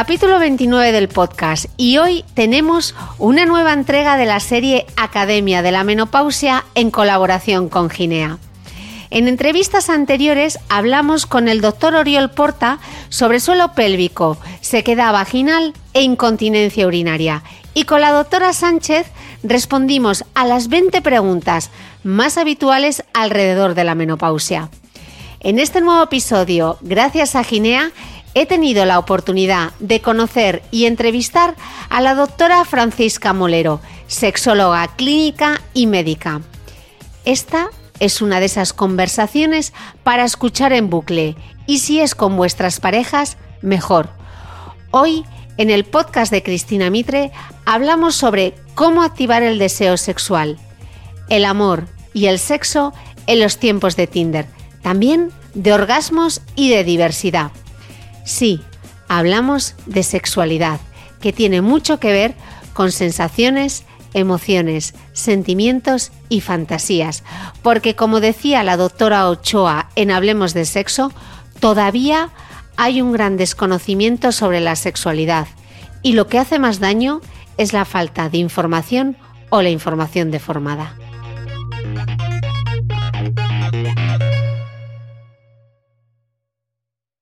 Capítulo 29 del podcast y hoy tenemos una nueva entrega de la serie Academia de la Menopausia en colaboración con Ginea. En entrevistas anteriores hablamos con el doctor Oriol Porta sobre suelo pélvico, sequedad vaginal e incontinencia urinaria. Y con la doctora Sánchez respondimos a las 20 preguntas más habituales alrededor de la menopausia. En este nuevo episodio, gracias a Ginea, he tenido la oportunidad de conocer y entrevistar a la doctora Francisca Molero, sexóloga clínica y médica. Esta es una de esas conversaciones para escuchar en bucle y si es con vuestras parejas, mejor. Hoy, en el podcast de Cristina Mitre, hablamos sobre cómo activar el deseo sexual, el amor y el sexo en los tiempos de Tinder, también de orgasmos y de diversidad. Sí, hablamos de sexualidad, que tiene mucho que ver con sensaciones, emociones, sentimientos y fantasías, porque como decía la doctora Ochoa en Hablemos de Sexo, todavía hay un gran desconocimiento sobre la sexualidad y lo que hace más daño es la falta de información o la información deformada.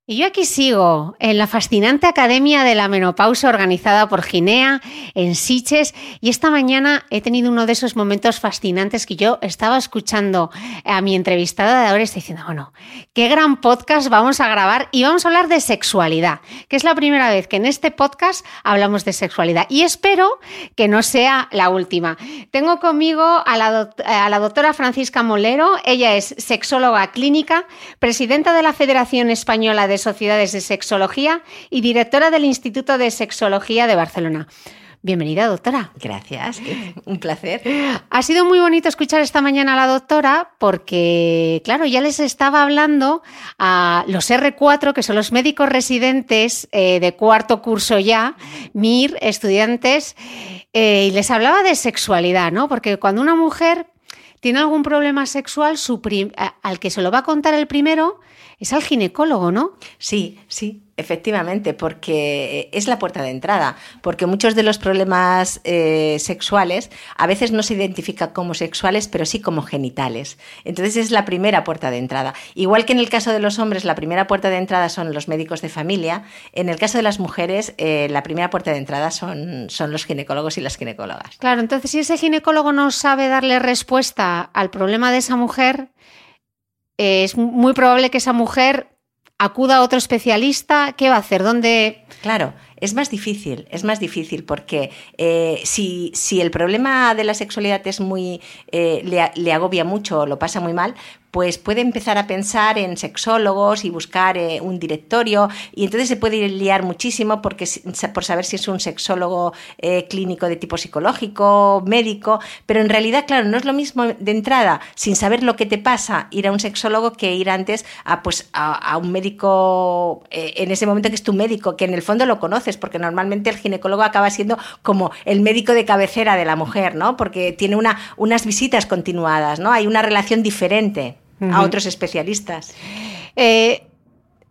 Y yo aquí sigo en la fascinante Academia de la Menopausa organizada por Ginea en Siches y esta mañana he tenido uno de esos momentos fascinantes que yo estaba escuchando a mi entrevistada de ahora y estoy diciendo, bueno, qué gran podcast vamos a grabar y vamos a hablar de sexualidad, que es la primera vez que en este podcast hablamos de sexualidad y espero que no sea la última. Tengo conmigo a la, la doctora Francisca Molero, ella es sexóloga clínica, presidenta de la Federación Española de Sociedades de Sexología y directora del Instituto de Sexología de Barcelona. Bienvenida, doctora. Gracias, un placer. Ha sido muy bonito escuchar esta mañana a la doctora porque, claro, ya les estaba hablando a los R4, que son los médicos residentes eh, de cuarto curso ya, MIR, estudiantes, eh, y les hablaba de sexualidad, ¿no? Porque cuando una mujer tiene algún problema sexual, su al que se lo va a contar el primero es al ginecólogo, ¿no? Sí, sí, efectivamente, porque es la puerta de entrada, porque muchos de los problemas eh, sexuales a veces no se identifican como sexuales, pero sí como genitales. Entonces es la primera puerta de entrada. Igual que en el caso de los hombres, la primera puerta de entrada son los médicos de familia, en el caso de las mujeres, eh, la primera puerta de entrada son, son los ginecólogos y las ginecólogas. Claro, entonces si ese ginecólogo no sabe darle respuesta al problema de esa mujer, es muy probable que esa mujer acuda a otro especialista. ¿Qué va a hacer? ¿Dónde? Claro, es más difícil, es más difícil porque eh, si, si, el problema de la sexualidad es muy, eh, le, agobia mucho lo pasa muy mal, pues puede empezar a pensar en sexólogos y buscar eh, un directorio y entonces se puede liar muchísimo porque, por saber si es un sexólogo eh, clínico de tipo psicológico, médico, pero en realidad, claro, no es lo mismo de entrada, sin saber lo que te pasa, ir a un sexólogo que ir antes a, pues, a, un médico, en ese momento que es tu médico, que en el fondo lo conoces, porque normalmente el ginecólogo acaba siendo como el médico de cabecera de la mujer, ¿no? Porque tiene una, unas visitas continuadas, ¿no? Hay una relación diferente a otros especialistas. Eh,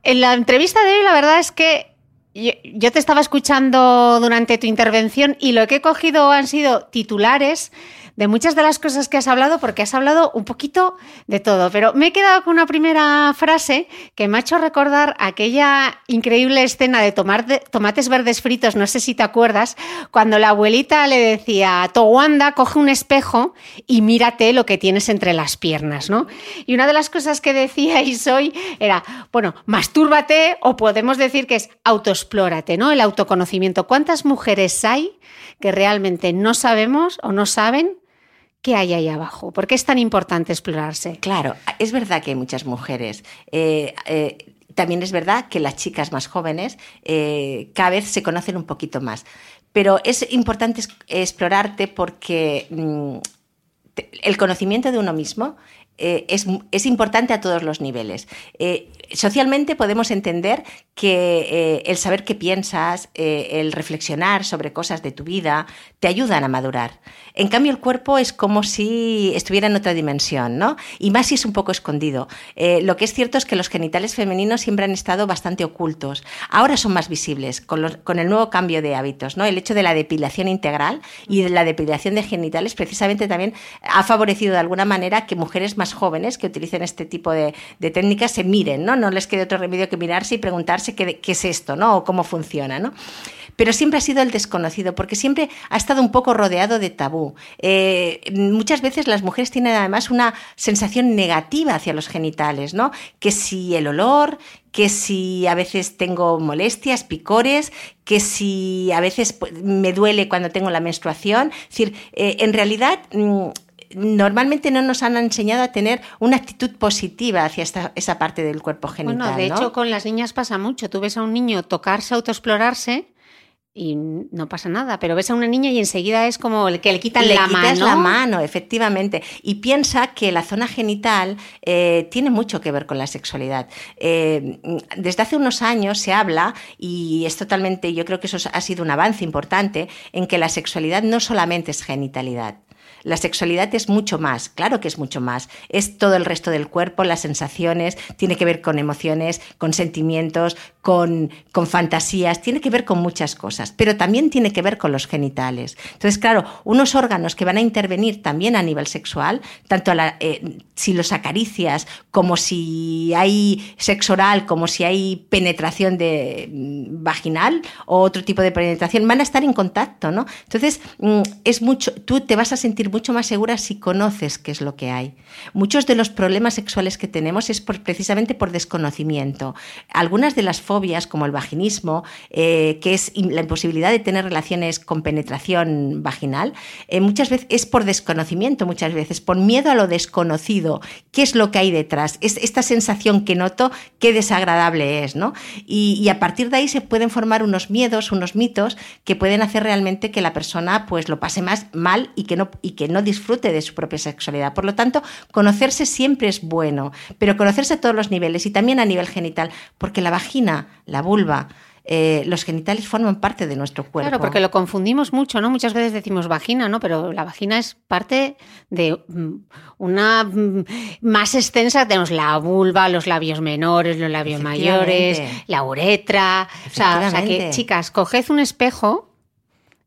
en la entrevista de hoy, la verdad es que yo, te estaba escuchando durante tu intervención y lo que he cogido han sido titulares de muchas de las cosas que has hablado porque has hablado un poquito de todo, pero me he quedado con una primera frase que me ha hecho recordar aquella increíble escena de, tomar tomates verdes fritos, no sé si te acuerdas, cuando la abuelita le decía, Towanda, coge un espejo y mírate lo que tienes entre las piernas, ¿no? Y una de las cosas que decíais hoy era, bueno, mastúrbate o podemos decir que es autoexplórate, ¿no? El autoconocimiento. ¿Cuántas mujeres hay que realmente no sabemos o no saben qué hay ahí abajo? ¿Por qué es tan importante explorarse? Claro, es verdad que hay muchas mujeres. Eh, eh, también es verdad que las chicas más jóvenes eh, cada vez se conocen un poquito más. Pero es importante explorarte porque mm, el conocimiento de uno mismo es, es, importante a todos los niveles. Socialmente podemos entender que el saber qué piensas, el reflexionar sobre cosas de tu vida, te ayudan a madurar. En cambio, el cuerpo es como si estuviera en otra dimensión, ¿no? Y más si es un poco escondido. Eh, lo que es cierto es que los genitales femeninos siempre han estado bastante ocultos. Ahora son más visibles con, el nuevo cambio de hábitos, ¿no? El hecho de la depilación integral y de la depilación de genitales precisamente también ha favorecido de alguna manera que mujeres más jóvenes que utilicen este tipo de, técnicas se miren, ¿no? No les quede otro remedio que mirarse y preguntarse qué, es esto, ¿no? O cómo funciona, ¿no? pero siempre ha sido el desconocido, porque siempre ha estado un poco rodeado de tabú. Eh, muchas veces las mujeres tienen además una sensación negativa hacia los genitales, ¿no? Que si el olor, que si a veces tengo molestias, picores, que si a veces pues, me duele cuando tengo la menstruación. Es decir, eh, en realidad mm, normalmente no nos han enseñado a tener una actitud positiva hacia esa parte del cuerpo genital. Bueno, de hecho, con las niñas pasa mucho. Tú ves a un niño tocarse, autoexplorarse y no pasa nada, pero ves a una niña y enseguida es como el que le quitan le la quitas la mano, efectivamente. Y piensa que la zona genital eh, tiene mucho que ver con la sexualidad. Eh, desde hace unos años se habla, y es totalmente, yo creo que eso ha sido un avance importante, en que la sexualidad no solamente es genitalidad. La sexualidad es mucho más, claro que es mucho más. Es todo el resto del cuerpo, las sensaciones, tiene que ver con emociones, con sentimientos, con, con fantasías, tiene que ver con muchas cosas, pero también tiene que ver con los genitales. Entonces, claro, unos órganos que van a intervenir también a nivel sexual, tanto eh, si los acaricias, como si hay sexo oral, como si hay penetración de, mm, vaginal o otro tipo de penetración, van a estar en contacto, ¿no? Entonces, mm, es mucho, tú te vas a sentir mucho más segura si conoces qué es lo que hay. Muchos de los problemas sexuales que tenemos es precisamente por desconocimiento. Algunas de las fobias, como el vaginismo, eh, que es la imposibilidad de tener relaciones con penetración vaginal, eh, muchas veces es por desconocimiento, muchas veces, por miedo a lo desconocido. ¿Qué es lo que hay detrás? Es esta sensación que noto, qué desagradable es, ¿no? Y, y a partir de ahí se pueden formar unos miedos, unos mitos que pueden hacer realmente que la persona pues lo pase más mal y que no, y que no disfrute de su propia sexualidad. Por lo tanto, conocerse siempre es bueno, pero conocerse a todos los niveles y también a nivel genital, porque la vagina, la vulva, eh, los genitales forman parte de nuestro cuerpo. Claro, porque lo confundimos mucho, ¿no? Muchas veces decimos vagina, ¿no? Pero la vagina es parte de mm, una mm, más extensa. Tenemos la vulva, los labios menores, los labios mayores, la uretra. O sea, o sea que, chicas, coged un espejo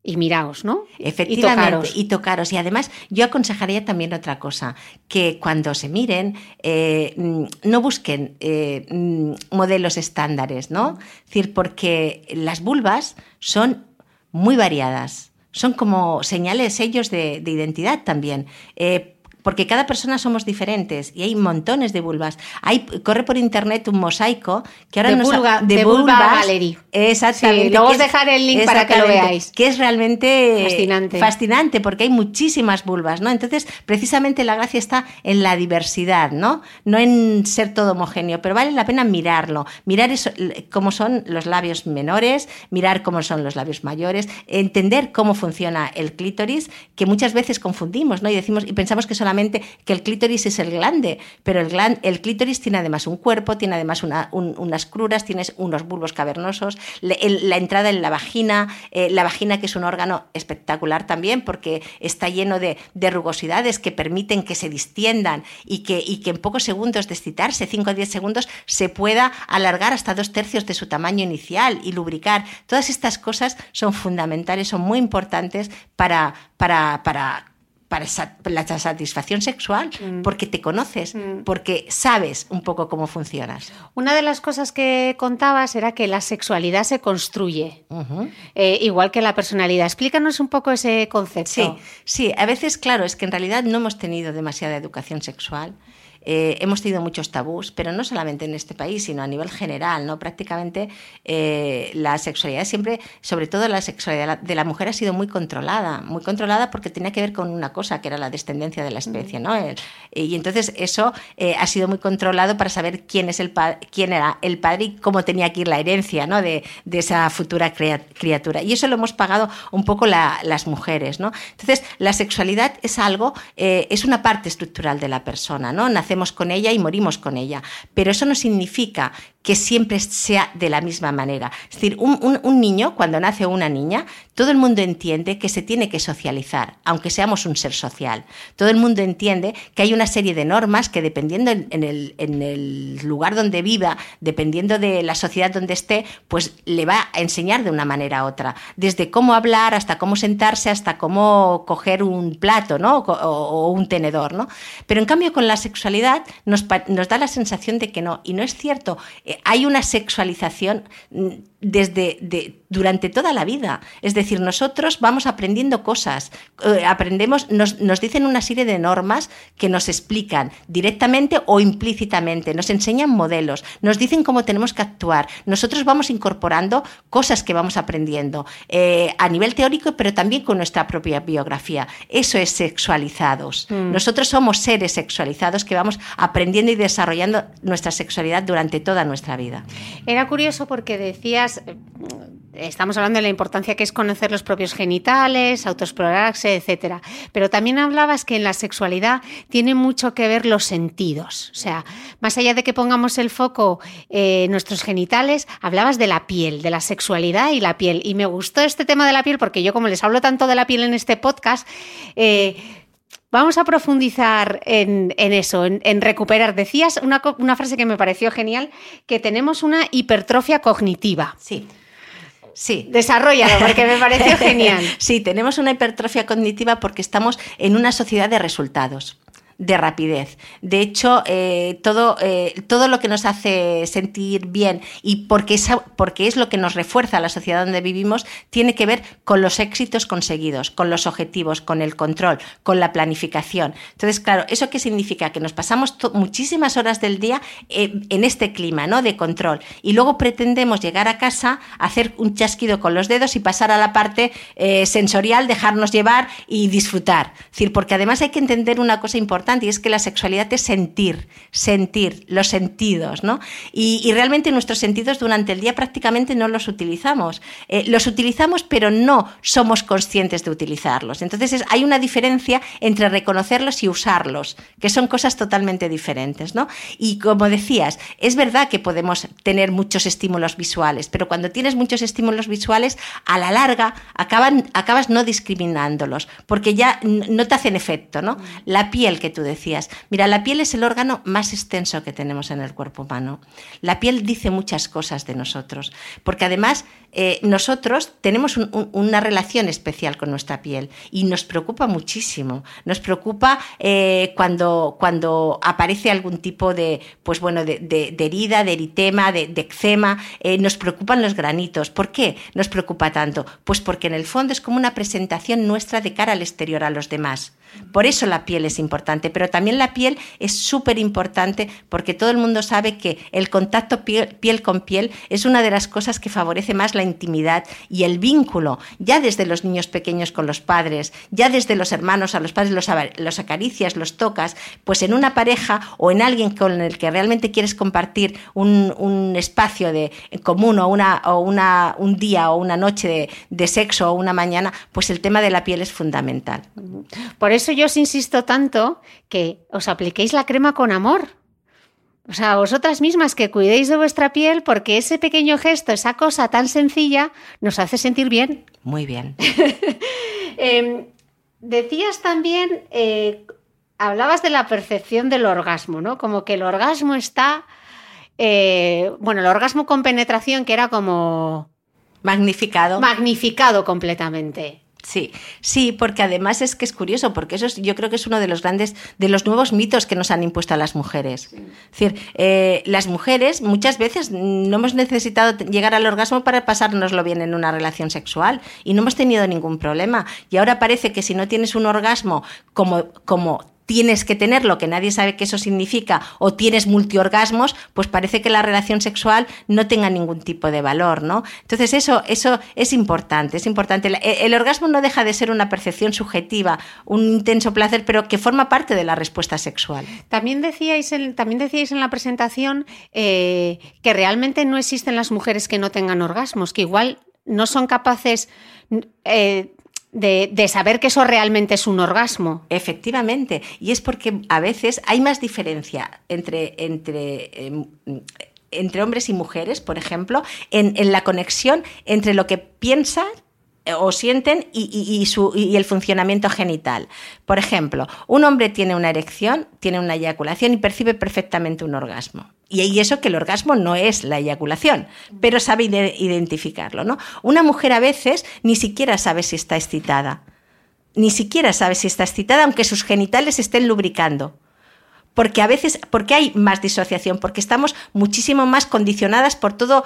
y miraos, ¿no? Efectivamente, y tocaros. y además, yo aconsejaría también otra cosa, que cuando se miren, eh, mm, no busquen eh, mm, modelos estándares, ¿no? Es decir, porque las vulvas son muy variadas, son como señales, sellos de, identidad también. Eh, porque cada persona somos diferentes y hay montones de vulvas. Hay, corre por internet un mosaico que ahora de nos vulva, de, vulva Exactamente. luego os dejaré el link para que lo veáis. Que es realmente fascinante. fascinante porque hay muchísimas vulvas, ¿no? Entonces, precisamente la gracia está en la diversidad, ¿no? No en ser todo homogéneo, pero vale la pena mirarlo, mirar eso, cómo son los labios menores, mirar cómo son los labios mayores, entender cómo funciona el clítoris, que muchas veces confundimos, ¿no? Y decimos y pensamos que solamente que el clítoris es el glande, pero el, clítoris tiene además un cuerpo, tiene además unas cruras, tienes unos bulbos cavernosos, la entrada en la vagina, eh, la vagina que es un órgano espectacular también porque está lleno de, rugosidades que permiten que se distiendan y que, en pocos segundos de excitarse, 5 o 10 segundos, se pueda alargar hasta dos tercios de su tamaño inicial y lubricar. Todas estas cosas son fundamentales, son muy importantes para para la satisfacción sexual, Mm. porque te conoces, Mm. porque sabes un poco cómo funcionas. Una de las cosas que contabas era que la sexualidad se construye, eh, igual que la personalidad. Explícanos un poco ese concepto. Sí, sí, a veces, claro, es que en realidad no hemos tenido demasiada educación sexual. Eh, hemos tenido muchos tabús, pero no solamente en este país, sino a nivel general, ¿no? Prácticamente eh, la sexualidad siempre, sobre todo la sexualidad de la mujer ha sido muy controlada, muy controlada porque tenía que ver con una cosa, que era la descendencia de la especie, ¿no? El- y entonces eso eh, ha sido muy controlado para saber quién es el quién era el padre y cómo tenía que ir la herencia, ¿no? De, de esa futura criatura. Y eso lo hemos pagado un poco la- las mujeres, ¿no? Entonces, la sexualidad es algo, eh, es una parte estructural de la persona, ¿no? Nacemos con ella y morimos con ella. Pero eso no significa que siempre sea de la misma manera. Es decir, un, un- niño, cuando nace una niña, todo el mundo entiende que se tiene que socializar, aunque seamos un ser social. Todo el mundo entiende que hay una serie de normas que dependiendo en, el, en el lugar donde viva, dependiendo de la sociedad donde esté, pues le va a enseñar de una manera u otra. Desde cómo hablar hasta cómo sentarse, hasta cómo coger un plato ¿no? o, o- un tenedor. ¿no? Pero en cambio con la sexualidad nos, nos da la sensación de que no. Y no es cierto. Eh, hay una sexualización mm, desde de- durante toda la vida. Es decir, nosotros vamos aprendiendo cosas, eh, aprendemos, nos, nos dicen una serie de normas que nos explican directamente o implícitamente, nos enseñan modelos, nos dicen cómo tenemos que actuar. Nosotros vamos incorporando cosas que vamos aprendiendo eh, a nivel teórico, pero también con nuestra propia biografía. Eso es sexualizados. Nosotros somos seres sexualizados que vamos aprendiendo y desarrollando nuestra sexualidad durante toda nuestra vida. Era curioso porque decías, eh, estamos hablando de la importancia que es conocer los propios genitales, autoexplorarse, etcétera. Pero también hablabas que en la sexualidad tiene mucho que ver los sentidos. O sea, más allá de que pongamos el foco eh, nuestros genitales, hablabas de la piel, de la sexualidad y la piel. Y me gustó este tema de la piel porque yo, como les hablo tanto de la piel en este podcast, eh, Vamos a profundizar en, en eso, en, en recuperar. Decías una, una frase que me pareció genial, que tenemos una hipertrofia cognitiva. Sí. Sí. Desarrollalo, porque me pareció genial. Sí, tenemos una hipertrofia cognitiva porque estamos en una sociedad de resultados de rapidez. De hecho, eh, todo, eh, todo lo que nos hace sentir bien y porque es, porque es lo que nos refuerza la sociedad donde vivimos, tiene que ver con los éxitos conseguidos, con los objetivos, con el control, con la planificación. Entonces, claro, ¿eso qué significa? Que nos pasamos muchísimas horas del día eh, en este clima ¿no? de control y luego pretendemos llegar a casa, hacer un chasquido con los dedos y pasar a la parte sensorial, dejarnos llevar y disfrutar. Es decir, porque además hay que entender una cosa importante y es que la sexualidad es sentir, sentir, los sentidos, ¿no? Y, y realmente nuestros sentidos durante el día prácticamente no los utilizamos. Eh, los utilizamos, pero no somos conscientes de utilizarlos. Entonces es- hay una diferencia entre reconocerlos y usarlos, que son cosas totalmente diferentes, ¿no? Y como decías, es verdad que podemos tener muchos estímulos visuales, pero cuando tienes muchos estímulos visuales, a la larga acaban, acabas no discriminándolos, porque ya no te hacen efecto, ¿no? La piel que tú decías. Mira, la piel es el órgano más extenso que tenemos en el cuerpo humano. La piel dice muchas cosas de nosotros, porque además eh, nosotros tenemos un- un- una relación especial con nuestra piel y nos preocupa muchísimo. Nos preocupa eh, cuando, cuando aparece algún tipo de, pues bueno, de herida, de eritema, de, de eczema. eh, nos preocupan los granitos. ¿Por qué nos preocupa tanto? Pues porque en el fondo es como una presentación nuestra de cara al exterior a los demás. Por eso la piel es importante, pero también la piel es súper importante porque todo el mundo sabe que el contacto piel, piel con piel es una de las cosas que favorece más la intimidad y el vínculo, ya desde los niños pequeños con los padres, ya desde los hermanos a los padres los, los acaricias, los tocas, pues en una pareja o en alguien con el que realmente quieres compartir un, un espacio de, común o, una, o una, un día o una noche de, de sexo o una mañana, pues el tema de la piel es fundamental. Por eso yo os insisto tanto que os apliquéis la crema con amor. O sea, vosotras mismas que cuidéis de vuestra piel porque ese pequeño gesto, esa cosa tan sencilla, nos hace sentir bien. Muy bien. Eh, decías también, eh, hablabas de la percepción del orgasmo, ¿no? Como que el orgasmo está, eh, bueno, el orgasmo con penetración que era como Magnificado. magnificado completamente. Sí, sí, porque además es que es curioso, porque eso es, yo creo que es uno de los grandes, de los nuevos mitos que nos han impuesto a las mujeres. Es decir, eh, las mujeres muchas veces no hemos necesitado llegar al orgasmo para pasárnoslo bien en una relación sexual y no hemos tenido ningún problema. Y ahora parece que si no tienes un orgasmo como, como tienes que tenerlo, que nadie sabe qué eso significa, o tienes multiorgasmos, pues parece que la relación sexual no tenga ningún tipo de valor, ¿no? Entonces eso, eso es importante, es importante. El, orgasmo no deja de ser una percepción subjetiva, un intenso placer, pero que forma parte de la respuesta sexual. También decíais en, también decíais en la presentación eh, que realmente no existen las mujeres que no tengan orgasmos, que igual no son capaces eh, de, saber que eso realmente es un orgasmo. Efectivamente, y es porque a veces hay más diferencia entre, entre, em, entre hombres y mujeres, por ejemplo, en, en la conexión entre lo que piensan eh, o sienten y, su, y, el funcionamiento genital. Por ejemplo, un hombre tiene una erección, tiene una eyaculación y percibe perfectamente un orgasmo. Y eso que el orgasmo no es la eyaculación, pero sabe identificarlo. ¿no? Una mujer a veces ni siquiera sabe si está excitada. Ni siquiera sabe si está excitada, aunque sus genitales estén lubricando porque a veces, porque hay más disociación, porque estamos muchísimo más condicionadas por todo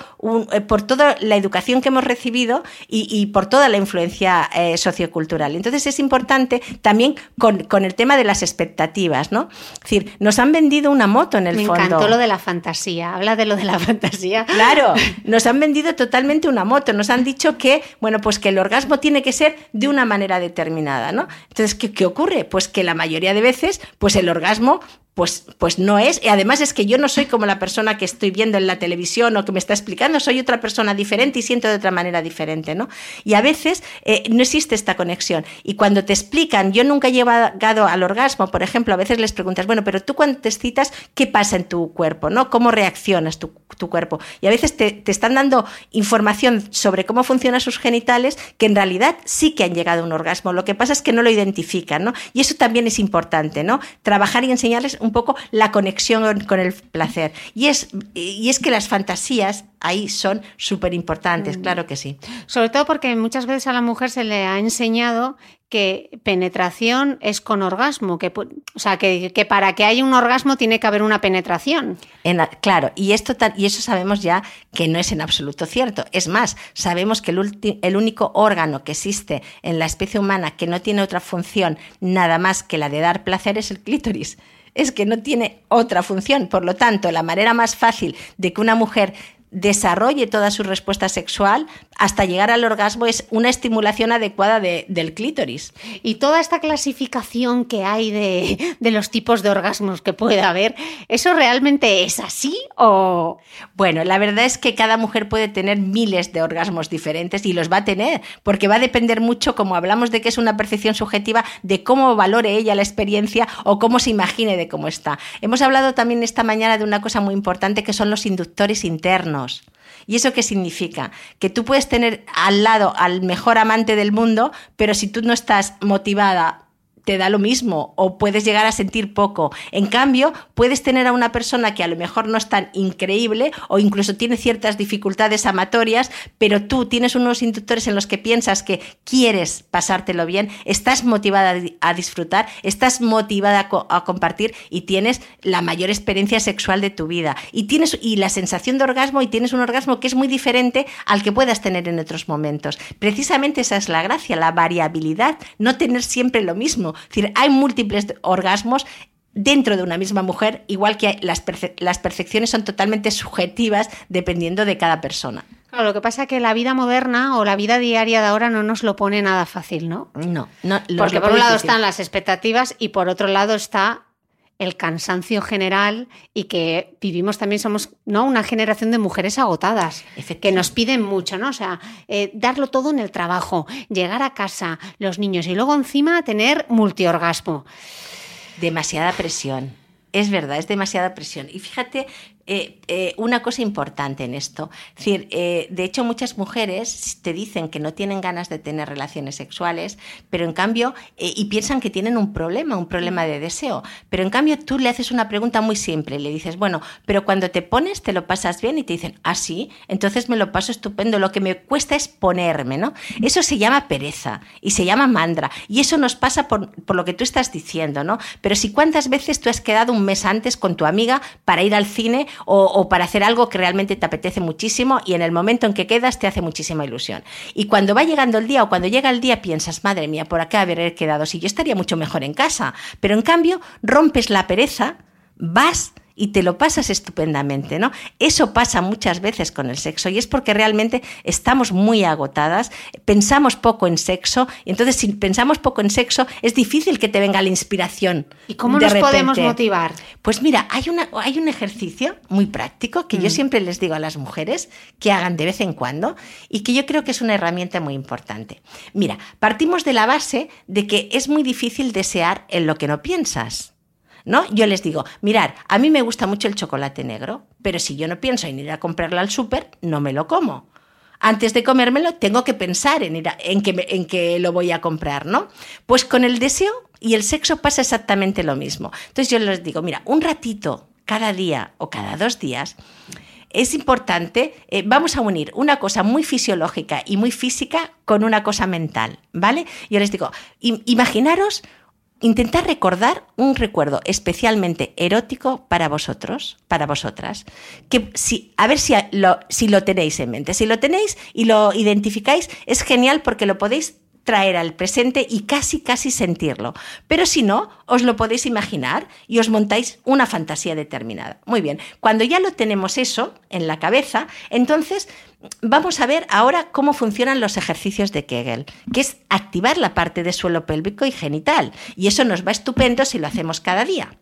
eh, por toda la educación que hemos recibido y, por toda la influencia eh, sociocultural. Entonces es importante también con, el tema de las expectativas, ¿no? Es decir, nos han vendido una moto en el fondo. Me encantó lo de la fantasía. Habla de lo de la fantasía. Claro, nos han vendido totalmente una moto. Nos han dicho que, bueno, pues que el orgasmo tiene que ser de una manera determinada, ¿no? Entonces, ¿qué, qué ocurre? Pues que la mayoría de veces, pues el orgasmo pues, pues no es. Y además es que yo no soy como la persona que estoy viendo en la televisión o que me está explicando, soy otra persona diferente y siento de otra manera diferente, ¿no? Y a veces eh, no existe esta conexión. Y cuando te explican, yo nunca he llegado al orgasmo, por ejemplo, a veces les preguntas, bueno, pero tú cuando te excitas, ¿qué pasa en tu cuerpo? ¿no? ¿Cómo reaccionas tu, cuerpo? Y a veces te, te, están dando información sobre cómo funcionan sus genitales que en realidad sí que han llegado a un orgasmo. Lo que pasa es que no lo identifican, ¿no? Y eso también es importante, ¿no? Trabajar y enseñarles un poco la conexión con el placer. Y es, y es que las fantasías ahí son súper importantes, mm. claro que sí. Sobre todo porque muchas veces a la mujer se le ha enseñado que penetración es con orgasmo, que, o sea, que, para que haya un orgasmo tiene que haber una penetración. claro, y, esto, y eso sabemos ya que no es en absoluto cierto. Es más, sabemos que el, el único órgano que existe en la especie humana que no tiene otra función nada más que la de dar placer es el clítoris es que no tiene otra función. Por lo tanto, la manera más fácil de que una mujer desarrolle toda su respuesta sexual hasta llegar al orgasmo es una estimulación adecuada del clítoris. Y toda esta clasificación que hay de, de, los tipos de orgasmos que puede haber, ¿eso realmente es así o...? Bueno, la verdad es que cada mujer puede tener miles de orgasmos diferentes y los va a tener, porque va a depender mucho, como hablamos de que es una percepción subjetiva, de cómo valore ella la experiencia o cómo se imagine de cómo está. Hemos hablado también esta mañana de una cosa muy importante que son los inductores internos. ¿Y eso qué significa? Que tú puedes tener al lado al mejor amante del mundo, pero si tú no estás motivada te da lo mismo o puedes llegar a sentir poco. En cambio, puedes tener a una persona que a lo mejor no es tan increíble o incluso tiene ciertas dificultades amatorias, pero tú tienes unos inductores en los que piensas que quieres pasártelo bien, estás motivada a disfrutar, estás motivada a, compartir y tienes la mayor experiencia sexual de tu vida. Y tienes y la sensación de orgasmo y tienes un orgasmo que es muy diferente al que puedas tener en otros momentos. Precisamente esa es la gracia, la variabilidad, no tener siempre lo mismo. Es decir, hay múltiples orgasmos dentro de una misma mujer, igual que las, las percepciones son totalmente subjetivas dependiendo de cada persona. Claro, lo que pasa es que la vida moderna o la vida diaria de ahora no nos lo pone nada fácil, ¿no? No, no. Porque por un lado están las expectativas y por otro lado está el cansancio general y que vivimos también somos no una generación de mujeres agotadas que nos piden mucho no o sea eh, darlo todo en el trabajo llegar a casa los niños y luego encima tener multiorgasmo. Demasiada presión. Es verdad, es demasiada presión. Y fíjate, eh, eh, una cosa importante en esto. Es decir, eh, de hecho, muchas mujeres te dicen que no tienen ganas de tener relaciones sexuales, pero en cambio, y piensan que tienen un problema, un problema de deseo. Pero en cambio, tú le haces una pregunta muy simple. Le dices, bueno, pero cuando te pones, te lo pasas bien y te dicen, ah, sí, entonces me lo paso estupendo. Lo que me cuesta es ponerme, ¿no? Eso se llama pereza y se llama mandra. Y eso nos pasa por, por lo que tú estás diciendo, ¿no? Pero si cuántas veces tú has quedado un mes antes con tu amiga para ir al cine o, para hacer algo que realmente te apetece muchísimo y en el momento en que quedas te hace muchísima ilusión. Y cuando va llegando el día o cuando llega el día piensas, madre mía, por acá haber quedado, si yo estaría mucho mejor en casa. Pero en cambio rompes la pereza, vas y te lo pasas estupendamente, ¿no? Eso pasa muchas veces con el sexo y es porque realmente estamos muy agotadas, pensamos poco en sexo y entonces si pensamos poco en sexo es difícil que te venga la inspiración. ¿Y cómo nos podemos motivar? Pues mira, hay, una, hay un ejercicio muy práctico que yo mm. siempre les digo a las mujeres que hagan de vez en cuando y que yo creo que es una herramienta muy importante. Mira, partimos de la base de que es muy difícil desear en lo que no piensas. ¿No? Yo les digo, mirar, a mí me gusta mucho el chocolate negro, pero si yo no pienso en ir a comprarlo al súper, no me lo como. Antes de comérmelo, tengo que pensar en, ir en, que, en que lo voy a comprar, ¿no? Pues con el deseo y el sexo pasa exactamente lo mismo. Entonces yo les digo, mira, un ratito cada día o cada dos días, es importante, eh, vamos a unir una cosa muy fisiológica y muy física con una cosa mental, ¿vale? Yo les digo, imaginaros intentar recordar un recuerdo especialmente erótico para vosotros, para vosotras, que si, a ver si si lo tenéis en mente. Si lo tenéis y lo identificáis, es genial porque lo podéis traer al presente y casi, casi sentirlo. Pero si no, os lo podéis imaginar y os montáis una fantasía determinada. Muy bien, cuando ya lo tenemos eso en la cabeza, entonces vamos a ver ahora cómo funcionan los ejercicios de Kegel, que es activar la parte de suelo pélvico y genital. Y eso nos va estupendo si lo hacemos cada día.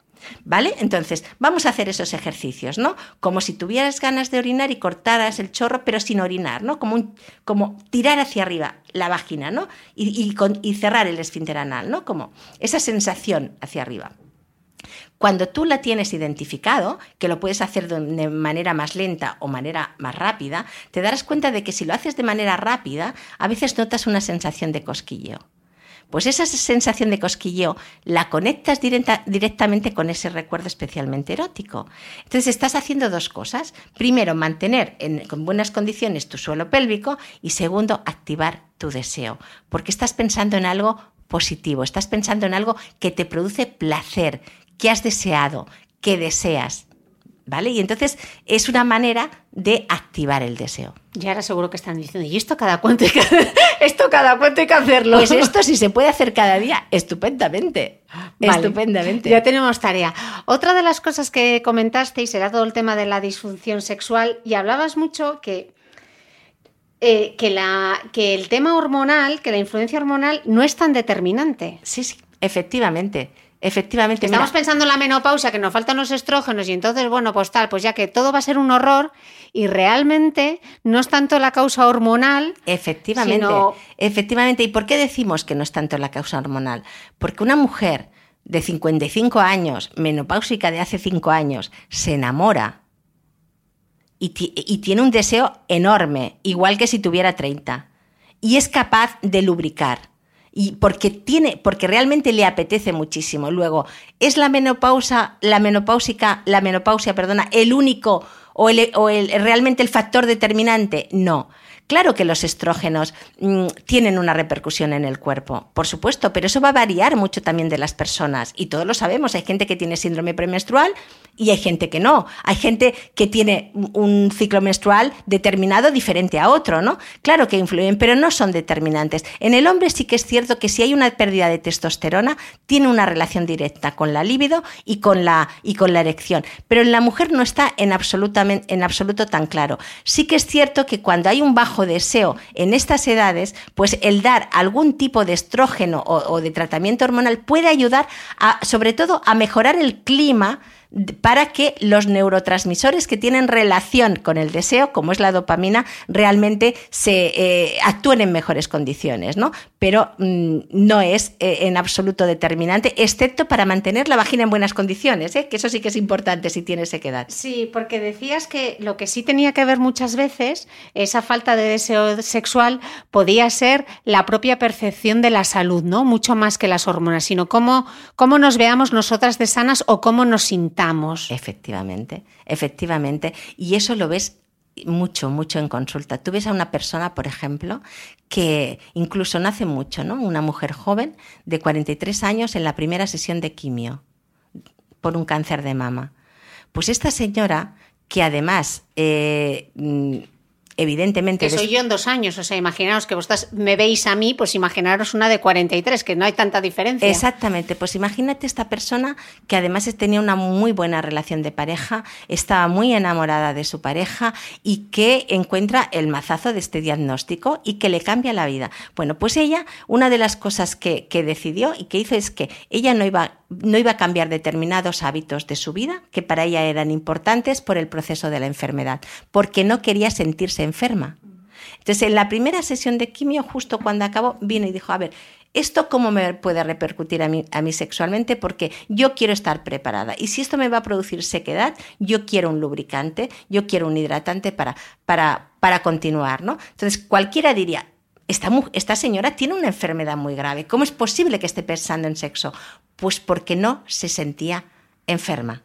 ¿Vale? Entonces, vamos a hacer esos ejercicios, ¿no? Como si tuvieras ganas de orinar y cortaras el chorro, pero sin orinar, ¿no? Como, como tirar hacia arriba la vagina, ¿no? Y, y cerrar el esfínter anal, ¿no? Como esa sensación hacia arriba. Cuando tú la tienes identificado, que lo puedes hacer de manera más lenta o manera más rápida, te darás cuenta de que si lo haces de manera rápida, a veces notas una sensación de cosquilleo. Pues esa sensación de cosquilleo la conectas directamente con ese recuerdo especialmente erótico. Entonces estás haciendo dos cosas. Primero, mantener en, con buenas condiciones tu suelo pélvico y segundo, activar tu deseo, porque estás pensando en algo positivo, estás pensando en algo que te produce placer, que has deseado, que deseas. ¿Vale? Y entonces es una manera de activar el deseo. Y ahora seguro que están diciendo, ¿y esto cada cuánto hay que, esto cada cuánto hay que hacerlo? Pues esto si se puede hacer cada día, estupendamente. estupendamente. Ya tenemos tarea. Otra de las cosas que comentasteis era todo el tema de la disfunción sexual y hablabas mucho que, eh, que, la, que el tema hormonal, que la influencia hormonal no es tan determinante. Sí, sí, efectivamente. Efectivamente. Estamos pensando en la menopausia, que nos faltan los estrógenos y entonces, bueno, pues tal, pues ya que todo va a ser un horror y realmente no es tanto la causa hormonal. Efectivamente. Efectivamente. ¿Y por qué decimos que no es tanto la causa hormonal? Porque una mujer de 55 años, menopáusica de hace 5 años, se enamora y, y tiene un deseo enorme, igual que si tuviera 30, y es capaz de lubricar y porque tiene, porque realmente le apetece muchísimo. Luego, ¿es la menopausa, la menopáusica, la menopausia, perdona, el único o, el, o el, realmente el factor determinante? No. Claro que los estrógenos mm, tienen una repercusión en el cuerpo, por supuesto, pero eso va a variar mucho también de las personas y todos lo sabemos. Hay gente que tiene síndrome premenstrual y hay gente que no. Hay gente que tiene un ciclo menstrual determinado diferente a otro, ¿no? Claro que influyen, pero no son determinantes. En el hombre sí que es cierto que si hay una pérdida de testosterona, tiene una relación directa con la libido y con la, y con la erección. Pero en la mujer no está en, absolutamente, en absoluto tan claro. Sí que es cierto que cuando hay un bajo deseo en estas edades, pues el dar algún tipo de estrógeno o, de tratamiento hormonal puede ayudar a, sobre todo a mejorar el clima para que los neurotransmisores que tienen relación con el deseo, como es la dopamina, realmente se eh, actúen en mejores condiciones, ¿no? Pero mm, no es eh, en absoluto determinante, excepto para mantener la vagina en buenas condiciones, ¿eh? que eso sí que es importante si tiene sequedad. Sí, porque decías que lo que sí tenía que ver muchas veces, esa falta de deseo sexual, podía ser la propia percepción de la salud, ¿no? Mucho más que las hormonas, sino cómo, cómo nos veamos nosotras de sanas o cómo nos sintamos. Efectivamente, efectivamente. Y eso lo ves mucho, mucho en consulta. Tú ves a una persona, por ejemplo, que incluso nace mucho, ¿no? Una mujer joven de 43 años en la primera sesión de quimio por un cáncer de mama. Pues esta señora, que además eh, evidentemente... Que soy yo en dos años, o sea, imaginaos que vosotras me veis a mí, pues imaginaros una de 43, que no hay tanta diferencia. Exactamente, pues imagínate esta persona que además tenía una muy buena relación de pareja, estaba muy enamorada de su pareja y que encuentra el mazazo de este diagnóstico y que le cambia la vida. Bueno, pues ella, una de las cosas que, que decidió y que hizo es que ella no iba no iba a cambiar determinados hábitos de su vida que para ella eran importantes por el proceso de la enfermedad, porque no quería sentirse enferma. Entonces, en la primera sesión de quimio, justo cuando acabó, vino y dijo, a ver, ¿esto cómo me puede repercutir a mí, a mí sexualmente? Porque yo quiero estar preparada. Y si esto me va a producir sequedad, yo quiero un lubricante, yo quiero un hidratante para, para, para continuar, ¿no? Entonces, cualquiera diría, esta, esta, señora tiene una enfermedad muy grave. ¿Cómo es posible que esté pensando en sexo? Pues porque no se sentía enferma.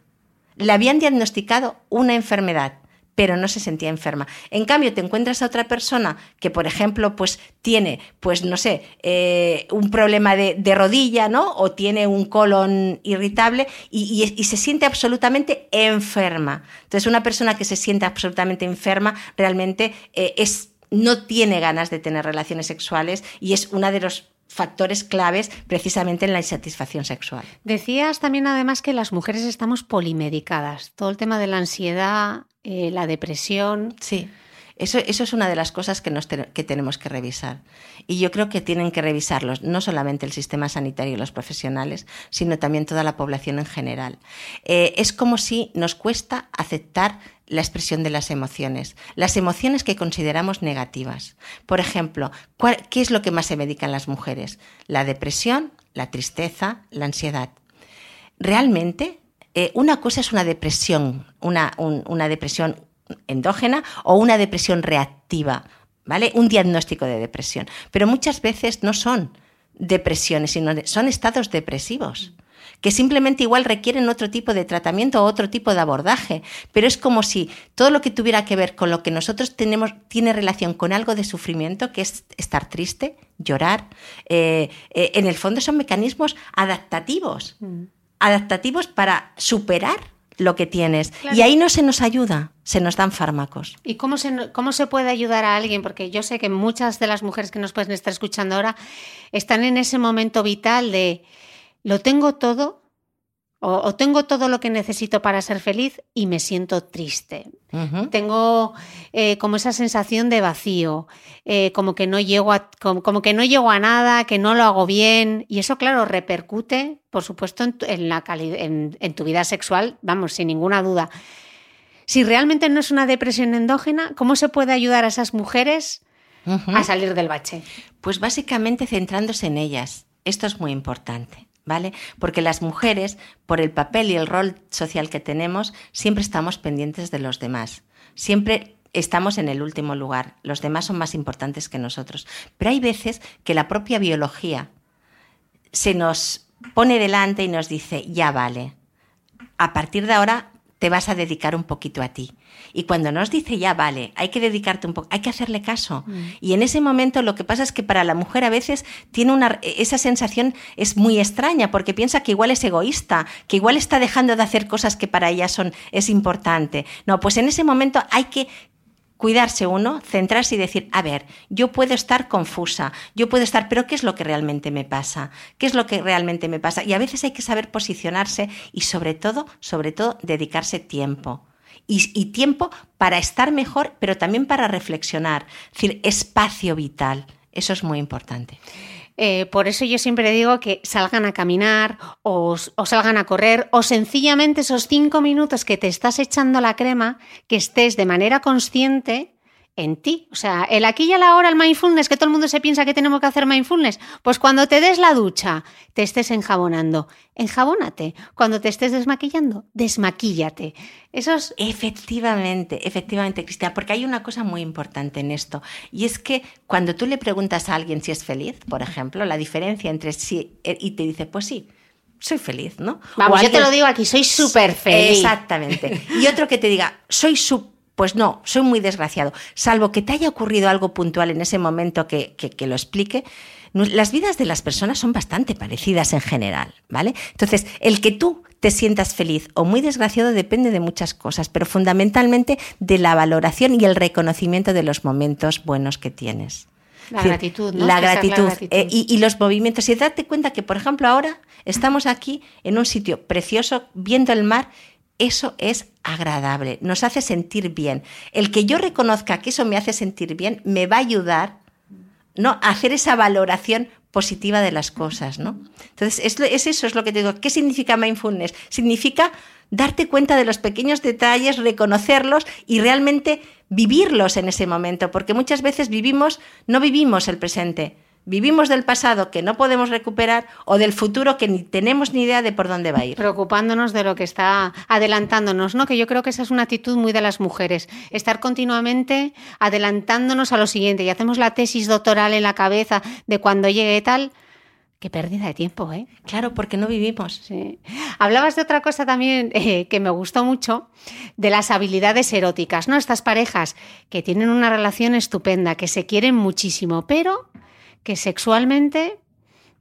Le habían diagnosticado una enfermedad pero no se sentía enferma. En cambio, te encuentras a otra persona que, por ejemplo, pues tiene, pues no sé, eh, un problema de, rodilla, ¿no? O tiene un colon irritable y, se siente absolutamente enferma. Entonces, una persona que se siente absolutamente enferma realmente eh, es, no tiene ganas de tener relaciones sexuales y es una de los factores claves precisamente en la insatisfacción sexual. Decías también además que las mujeres estamos polimedicadas. Todo el tema de la ansiedad, eh, la depresión. Sí. Eso, eso, es una de las cosas que, nos que tenemos que revisar. Y yo creo que tienen que revisarlos no solamente el sistema sanitario y los profesionales, sino también toda la población en general. Eh, es como si nos cuesta aceptar la expresión de las emociones, las emociones que consideramos negativas. Por ejemplo, ¿qué es lo que más se medica en las mujeres? La depresión, la tristeza, la ansiedad. Realmente eh, una cosa es una depresión, una, una depresión endógena o una depresión reactiva, ¿vale? Un diagnóstico de depresión. Pero muchas veces no son depresiones, sino son estados depresivos que simplemente igual requieren otro tipo de tratamiento o otro tipo de abordaje, pero es como si todo lo que tuviera que ver con lo que nosotros tenemos tiene relación con algo de sufrimiento, que es estar triste, llorar, eh, eh, en el fondo son mecanismos adaptativos. Mm adaptativos para superar lo que tienes. Y ahí no se nos ayuda, se nos dan fármacos. ¿Y cómo se, cómo se puede ayudar a alguien? Porque yo sé que muchas de las mujeres que nos pueden estar escuchando ahora están en ese momento vital de lo tengo todo, o, tengo todo lo que necesito para ser feliz y me siento triste. Tengo eh, como esa sensación de vacío, eh, como, que no llego a, como, que no llego a nada, que no lo hago bien. Y eso, claro, repercute, por supuesto, en, la en, en tu vida sexual, vamos, sin ninguna duda. Si realmente no es una depresión endógena, ¿cómo se puede ayudar a esas mujeres a salir del bache? Pues básicamente centrándose en ellas. Esto es muy importante. ¿Vale? Porque las mujeres, por el papel y el rol social que tenemos, siempre estamos pendientes de los demás. Siempre estamos en el último lugar. Los demás son más importantes que nosotros. Pero hay veces que la propia biología se nos pone delante y nos dice, ya vale. A partir de ahora te vas a dedicar un poquito a ti. Y cuando nos dice ya vale, hay que dedicarte un poco, hay que hacerle caso. Mm. Y en ese momento lo que pasa es que para la mujer a veces tiene una esa sensación es muy extraña porque piensa que igual es egoísta, que igual está dejando de hacer cosas que para ella son es importante. No, pues en ese momento hay que cuidarse uno, centrarse y decir, a ver, yo puedo estar confusa, yo puedo estar, pero ¿qué es lo que realmente me pasa? ¿Qué es lo que realmente me pasa? Y a veces hay que saber posicionarse y sobre todo, sobre todo, dedicarse tiempo. Y, tiempo para estar mejor, pero también para reflexionar. Es decir, espacio vital. Eso es muy importante. Eh, por eso yo siempre digo que salgan a caminar o, o, salgan a correr o sencillamente esos cinco minutos que te estás echando la crema, que estés de manera consciente en ti. O sea, el aquí y la hora, el mindfulness, que todo el mundo se piensa que tenemos que hacer mindfulness. Pues cuando te des la ducha, te estés enjabonando, enjabónate. Cuando te estés desmaquillando, desmaquíllate. Eso es... Efectivamente, efectivamente, Cristina, porque hay una cosa muy importante en esto. Y es que cuando tú le preguntas a alguien si es feliz, por ejemplo, la diferencia entre sí eh, y te dice, pues sí, soy feliz, ¿no? Vamos, yo te lo digo aquí, soy súper feliz. Exactamente. Y otro que te diga, soy súper pues no, soy muy desgraciado. Salvo que te haya ocurrido algo puntual en ese momento que, que, lo explique, las vidas de las personas son bastante parecidas en general, ¿vale? Entonces, el que tú te sientas feliz o muy desgraciado depende de muchas cosas, pero fundamentalmente de la valoración y el reconocimiento de los momentos buenos que tienes. La gratitud, ¿no? La gratitud. Eh, y, y, los movimientos. Y date cuenta que, por ejemplo, ahora estamos aquí en un sitio precioso, viendo el mar, eso es agradable, nos hace sentir bien. El que yo reconozca que eso me hace sentir bien me va a ayudar ¿no? a hacer esa valoración positiva de las cosas. ¿no? Entonces, es, eso es lo que te digo. ¿Qué significa mindfulness? Significa darte cuenta de los pequeños detalles, reconocerlos y realmente vivirlos en ese momento, porque muchas veces vivimos, no vivimos el presente, vivimos del pasado que no podemos recuperar o del futuro que ni tenemos ni idea de por dónde va a ir. Preocupándonos de lo que está adelantándonos, ¿no? Que yo creo que esa es una actitud muy de las mujeres, estar continuamente adelantándonos a lo siguiente y hacemos la tesis doctoral en la cabeza de cuando llegue tal. Qué pérdida de tiempo, ¿eh? Claro, porque no vivimos. Sí. Hablabas de otra cosa también eh, que me gustó mucho, de las habilidades eróticas, ¿no? Estas parejas que tienen una relación estupenda, que se quieren muchísimo, pero que sexualmente,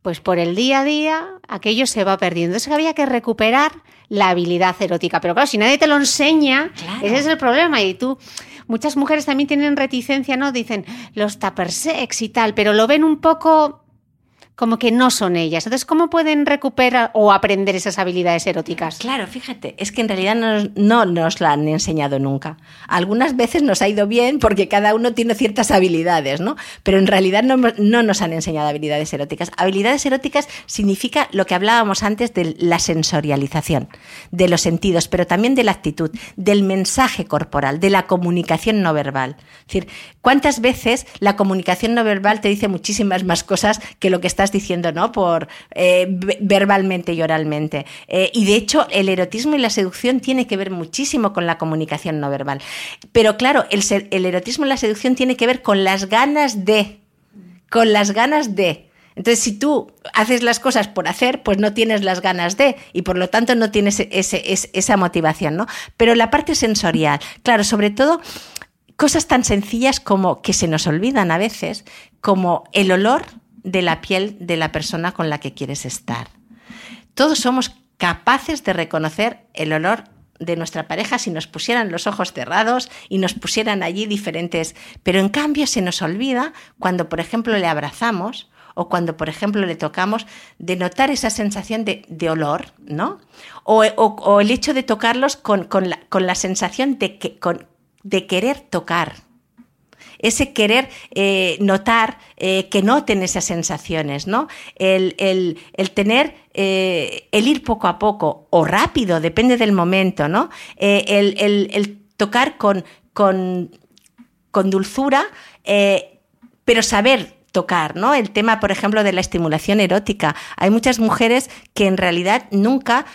pues por el día a día, aquello se va perdiendo. Entonces había que recuperar la habilidad erótica. Pero claro, si nadie te lo enseña, ese es el problema. Y tú, muchas mujeres también tienen reticencia, ¿no? Dicen los tupper sex y tal, pero lo ven un poco como que no son ellas. Entonces, ¿cómo pueden recuperar o aprender esas habilidades eróticas? Claro, fíjate, es que en realidad no, nos la han enseñado nunca. Algunas veces nos ha ido bien porque cada uno tiene ciertas habilidades, ¿no? Pero en realidad no, no nos han enseñado habilidades eróticas. Habilidades eróticas significa lo que hablábamos antes de la sensorialización, de los sentidos, pero también de la actitud, del mensaje corporal, de la comunicación no verbal. Es decir, ¿cuántas veces la comunicación no verbal te dice muchísimas más cosas que lo que está diciendo, ¿no? Por eh, verbalmente y oralmente. Eh, y de hecho, el erotismo y la seducción tiene que ver muchísimo con la comunicación no verbal. Pero claro, el, el erotismo y la seducción tiene que ver con las ganas de, con las ganas de. Entonces, si tú haces las cosas por hacer, pues no tienes las ganas de y por lo tanto no tienes ese, esa motivación, ¿no? Pero la parte sensorial, claro, sobre todo cosas tan sencillas como que se nos olvidan a veces, como el olor de la piel de la persona con la que quieres estar. Todos somos capaces de reconocer el olor de nuestra pareja si nos pusieran los ojos cerrados y nos pusieran allí diferentes, pero en cambio se nos olvida cuando, por ejemplo, le abrazamos o cuando, por ejemplo, le tocamos, de notar esa sensación de, olor, ¿no? O, el hecho de tocarlos con, la, sensación de, que, de querer tocar, ese querer eh, notar, eh, que noten esas sensaciones, ¿no? El, tener, eh, el ir poco a poco o rápido, depende del momento, ¿no? El, tocar con, con, con dulzura, pero saber tocar, ¿no? El tema, por ejemplo, de la estimulación erótica. Hay muchas mujeres que en realidad nunca,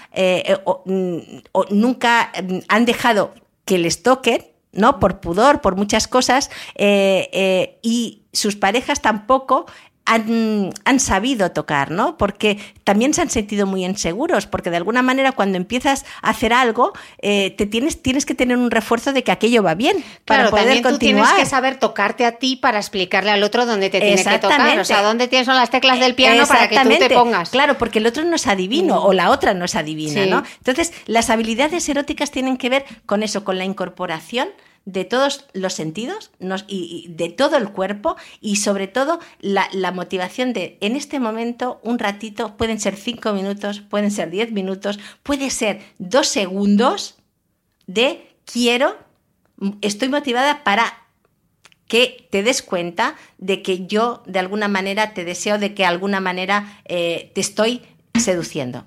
nunca han dejado que les toquen ¿no? Por pudor, por muchas cosas, eh, eh, y sus parejas tampoco han, sabido tocar, ¿no? Porque también se han sentido muy inseguros, porque de alguna manera cuando empiezas a hacer algo, eh, te tienes, tienes que tener un refuerzo de que aquello va bien para claro, poder también continuar. Tú tienes que saber tocarte a ti para explicarle al otro dónde te tiene que tocar, o sea, dónde tienes son las teclas del piano para que tú te pongas. Claro, porque el otro no es adivino mm. o la otra no es adivina, ¿no? Entonces, las habilidades eróticas tienen que ver con eso, con la incorporación de todos los sentidos y, de todo el cuerpo y sobre todo la, motivación de en este momento un ratito, pueden ser cinco minutos, pueden ser diez minutos, puede ser dos segundos de quiero, estoy motivada para que te des cuenta de que yo de alguna manera te deseo, de que de alguna manera eh, te estoy seduciendo.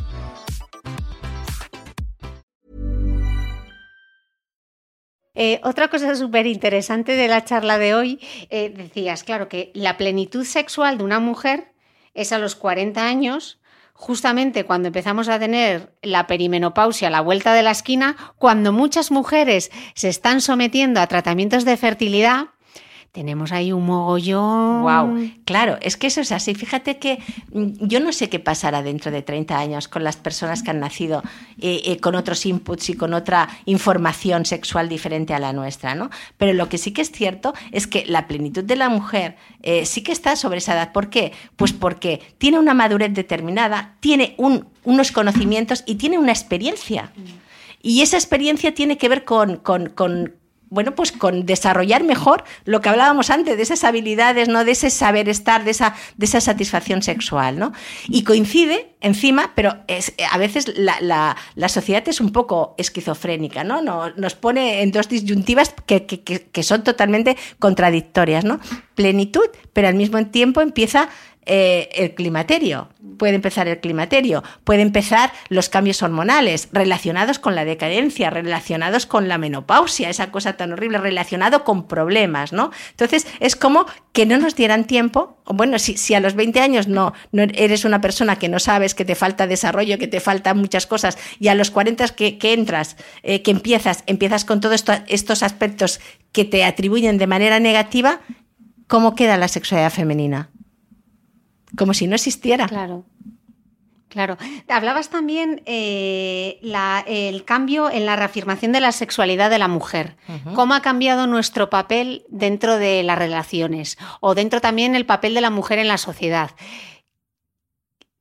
Eh, otra cosa súper interesante de la charla de hoy, eh, decías, claro, que la plenitud sexual de una mujer es a los 40 años, justamente cuando empezamos a tener la perimenopausia a la vuelta de la esquina, cuando muchas mujeres se están sometiendo a tratamientos de fertilidad tenemos ahí un mogollón. Wow, claro, es que eso es así. Fíjate que mm, yo no sé qué pasará dentro de 30 años con las personas que han nacido eh, eh, con otros inputs y con otra información sexual diferente a la nuestra, ¿no? Pero lo que sí que es cierto es que la plenitud de la mujer eh, sí que está sobre esa edad. ¿Por qué? Pues porque tiene una madurez determinada, tiene unos conocimientos y tiene una experiencia. Y esa experiencia tiene que ver con, con, bueno, pues con desarrollar mejor lo que hablábamos antes, de esas habilidades, ¿no? De ese saber estar, de esa, de esa satisfacción sexual, ¿no? Y coincide encima, pero es, a veces la, sociedad es un poco esquizofrénica, ¿no? Nos, pone en dos disyuntivas que, que son totalmente contradictorias, ¿no? Plenitud, pero al mismo tiempo empieza eh, el climaterio, puede empezar el climaterio, puede empezar los cambios hormonales relacionados con la decadencia, relacionados con la menopausia, esa cosa tan horrible, relacionado con problemas, ¿no? Entonces es como que no nos dieran tiempo, bueno, si, si a los 20 años no, no, eres una persona que no sabes, que te falta desarrollo, que te faltan muchas cosas, y a los 40 que, entras, eh, que empiezas, empiezas con todos estos aspectos que te atribuyen de manera negativa, ¿cómo queda la sexualidad femenina? Como si no existiera. Claro. Claro. Hablabas también eh, el cambio en la reafirmación de la sexualidad de la mujer. ¿Cómo ha cambiado nuestro papel dentro de las relaciones? O dentro también el papel de la mujer en la sociedad.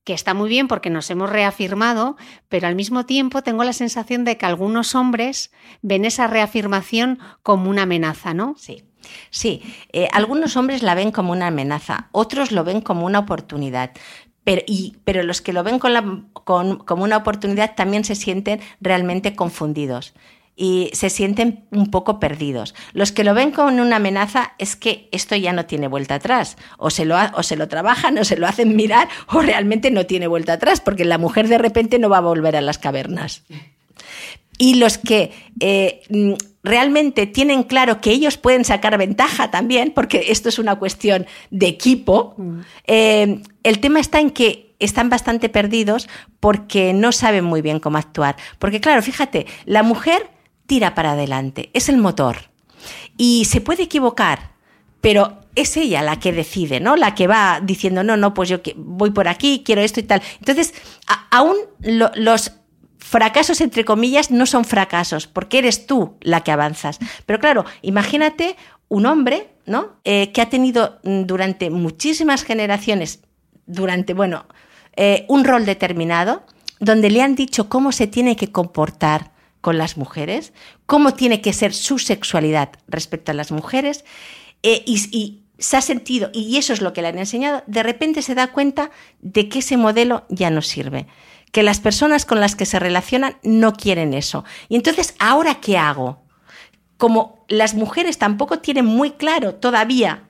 Que está muy bien porque nos hemos reafirmado, pero al mismo tiempo tengo la sensación de que algunos hombres ven esa reafirmación como una amenaza, ¿no? Sí. Sí, eh, algunos hombres la ven como una amenaza, otros lo ven como una oportunidad. Pero, pero los que lo ven como una oportunidad también se sienten realmente confundidos y se sienten un poco perdidos. Los que lo ven como una amenaza es que esto ya no tiene vuelta atrás. O se, lo, o se lo trabajan o se lo hacen mirar o realmente no tiene vuelta atrás porque la mujer de repente no va a volver a las cavernas. Y los que eh, realmente tienen claro que ellos pueden sacar ventaja también, porque esto es una cuestión de equipo, mm. eh, el tema está en que están bastante perdidos porque no saben muy bien cómo actuar. Porque claro, fíjate, la mujer tira para adelante, es el motor. Y se puede equivocar, pero es ella la que decide, ¿no? La que va diciendo, no, no, pues yo voy por aquí, quiero esto y tal. Entonces, aún los fracasos, entre comillas, no son fracasos, porque eres tú la que avanzas. Pero claro, imagínate un hombre, ¿no? Eh, que ha tenido mm, durante muchísimas generaciones, durante, bueno, eh, un rol determinado, donde le han dicho cómo se tiene que comportar con las mujeres, cómo tiene que ser su sexualidad respecto a las mujeres, eh, y se ha sentido, y eso es lo que le han enseñado, de repente se da cuenta de que ese modelo ya no sirve que las personas con las que se relacionan no quieren eso. Y entonces, ¿ahora qué hago? Como las mujeres tampoco tienen muy claro todavía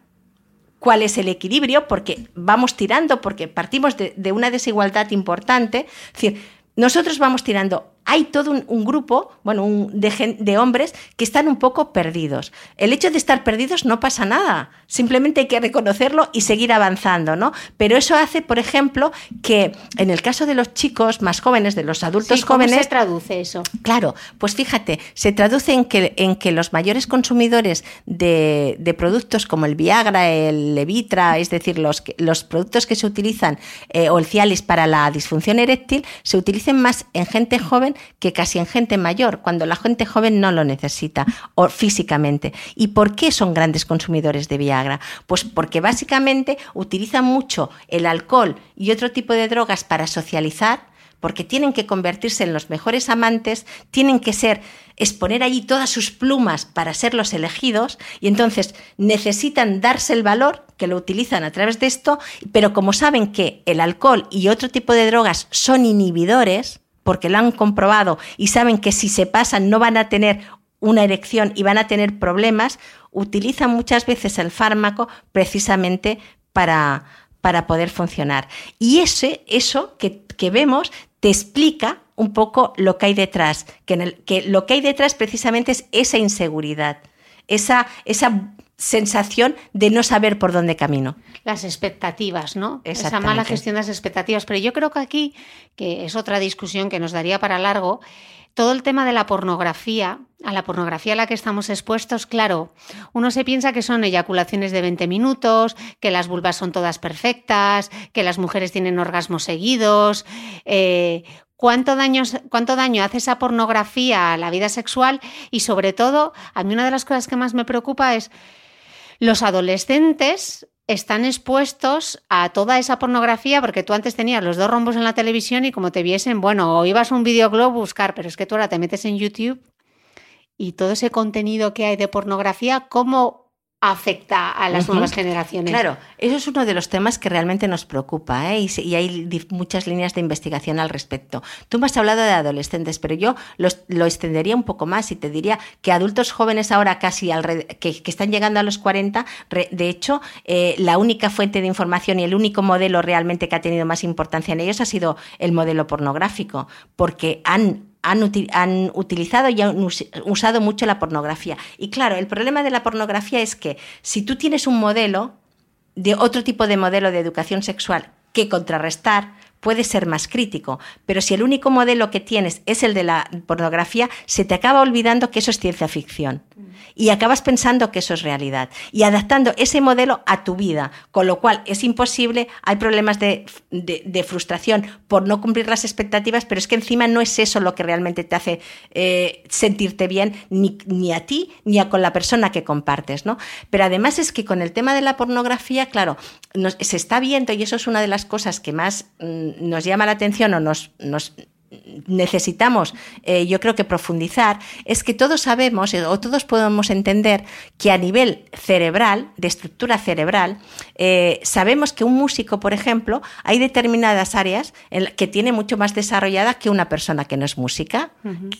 cuál es el equilibrio, porque vamos tirando, porque partimos de, una desigualdad importante, es decir, nosotros vamos tirando hay todo un, grupo, bueno, un, de, de, hombres que están un poco perdidos. El hecho de estar perdidos no pasa nada, simplemente hay que reconocerlo y seguir avanzando, ¿no? Pero eso hace, por ejemplo, que en el caso de los chicos más jóvenes, de los adultos jóvenes... ¿Cómo se traduce eso? Claro, pues fíjate, se traduce en que, en que los mayores consumidores de, de productos como el Viagra, el Levitra, es decir, los, los productos que se utilizan, eh, o el Cialis para la disfunción eréctil, se utilicen más en gente joven que casi en gente mayor, cuando la gente joven no lo necesita o físicamente. ¿Y por qué son grandes consumidores de Viagra? Pues porque básicamente utilizan mucho el alcohol y otro tipo de drogas para socializar porque tienen que convertirse en los mejores amantes, tienen que ser, exponer allí todas sus plumas para ser los elegidos, y entonces necesitan darse el valor que lo utilizan a través de esto, pero como saben que el alcohol y otro tipo de drogas son inhibidores, porque lo han comprobado y saben que si se pasan no van a tener una erección y van a tener problemas, utilizan muchas veces el fármaco precisamente para, para poder funcionar. Y ese, eso que, que vemos te explica un poco lo que hay detrás, que, en el, que lo que hay detrás precisamente es esa inseguridad, esa, esa sensación de no saber por dónde camino. Las expectativas, ¿no? Esa mala gestión de las expectativas. Pero yo creo que aquí, que es otra discusión que nos daría para largo, todo el tema de la pornografía, a la pornografía a la que estamos expuestos, claro, uno se piensa que son eyaculaciones de 20 minutos, que las vulvas son todas perfectas, que las mujeres tienen orgasmos seguidos. Eh, ¿Cuánto daño, ¿Cuánto daño hace esa pornografía a la vida sexual? Y sobre todo, a mí una de las cosas que más me preocupa es los adolescentes están expuestos a toda esa pornografía porque tú antes tenías los dos rombos en la televisión y como te viesen, bueno, o ibas a un videoclub a buscar, pero es que tú ahora te metes en YouTube y todo ese contenido que hay de pornografía, ¿cómo afecta a las nuevas generaciones. Claro, eso es uno de los temas que realmente nos preocupa ¿eh? y, hay muchas líneas de investigación al respecto. Tú me has hablado de adolescentes, pero yo lo extendería un poco más y te diría que adultos jóvenes ahora casi que, que, están llegando a los 40, de hecho, eh, la única fuente de información y el único modelo realmente que ha tenido más importancia en ellos ha sido el modelo pornográfico, porque han han, utilizado y han usado mucho la pornografía. Y claro, el problema de la pornografía es que si tú tienes un modelo de otro tipo de modelo de educación sexual que contrarrestar, puede ser más crítico, pero si el único modelo que tienes es el de la pornografía, se te acaba olvidando que eso es ciencia ficción. Y acabas pensando que eso es realidad. Y adaptando ese modelo a tu vida, con lo cual es imposible, hay problemas de, frustración por no cumplir las expectativas, pero es que encima no es eso lo que realmente te hace eh, sentirte bien ni, ni, a ti ni a con la persona que compartes, ¿no? Pero además es que con el tema de la pornografía, claro, se está viendo y eso es una de las cosas que más mm, nos llama la atención o nos, nos necesitamos, eh, yo creo que profundizar, es que todos sabemos eh, o todos podemos entender que a nivel cerebral, de estructura cerebral, eh, sabemos que un músico, por ejemplo, hay determinadas áreas que tiene mucho más desarrollada que una persona que no es música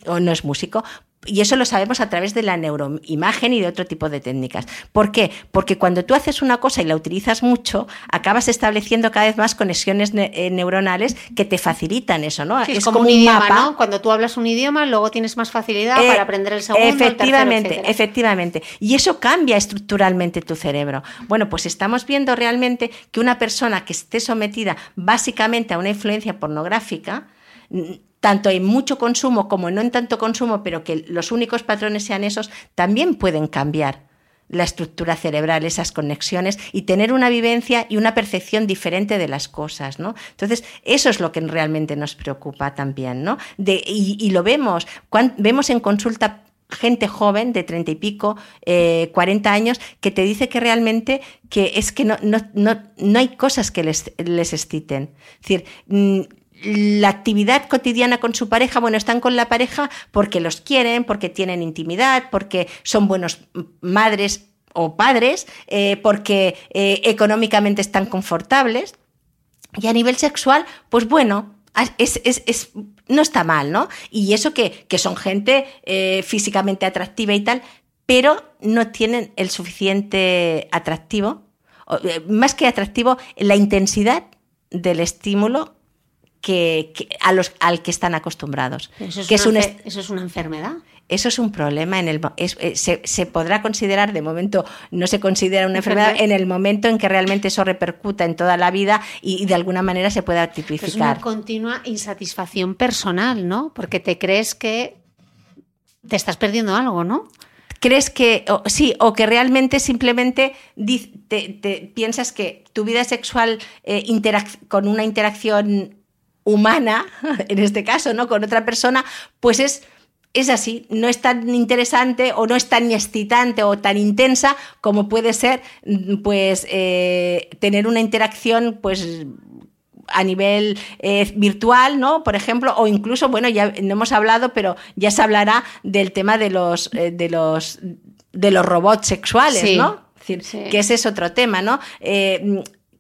o no es músico. Y eso lo sabemos a través de la neuroimagen y de otro tipo de técnicas. ¿Por qué? Porque cuando tú haces una cosa y la utilizas mucho, acabas estableciendo cada vez más conexiones eh, neuronales que te facilitan eso, ¿no? es, como, un, idioma, ¿no? Cuando tú hablas un idioma, luego tienes más facilidad eh, para aprender el segundo, Efectivamente, el efectivamente. Y eso cambia estructuralmente tu cerebro. Bueno, pues estamos viendo realmente que una persona que esté sometida básicamente a una influencia pornográfica, tanto en mucho consumo como no en tanto consumo, pero que los únicos patrones sean esos, también pueden cambiar la estructura cerebral, esas conexiones y tener una vivencia y una percepción diferente de las cosas, ¿no? Entonces, eso es lo que realmente nos preocupa también, ¿no? De, y, lo vemos, vemos en consulta gente joven de treinta y pico, eh, 40 años, que te dice que realmente que es que no, no, no, no hay cosas que les, les exciten. Es decir, mm, la actividad cotidiana con su pareja, bueno, están con la pareja porque los quieren, porque tienen intimidad, porque son buenos madres o padres, eh, porque eh, económicamente están confortables. Y a nivel sexual, pues bueno, es, no está mal, ¿no? Y eso que, son gente eh, físicamente atractiva y tal, pero no tienen el suficiente atractivo, más que atractivo, la intensidad del estímulo que, a los, al que están acostumbrados. Eso es, que una, eso es una enfermedad. Eso es un problema. En el, eh, se, podrá considerar, de momento no se considera una enfermedad, en el momento en que realmente eso repercuta en toda la vida y, de alguna manera se pueda tipificar. Es una continua insatisfacción personal, ¿no? Porque te crees que te estás perdiendo algo, ¿no? crees que sí o que realmente simplemente te, piensas que tu vida sexual eh, con una interacción humana, en este caso, ¿no? Con otra persona, pues es es así, no es tan interesante o no es tan excitante o tan intensa como puede ser pues eh, tener una interacción pues a nivel eh, virtual, ¿no? Por ejemplo, o incluso, bueno, ya no hemos hablado, pero ya se hablará del tema de los, eh, de los, de los robots sexuales, ¿no? que ese es otro tema, ¿no?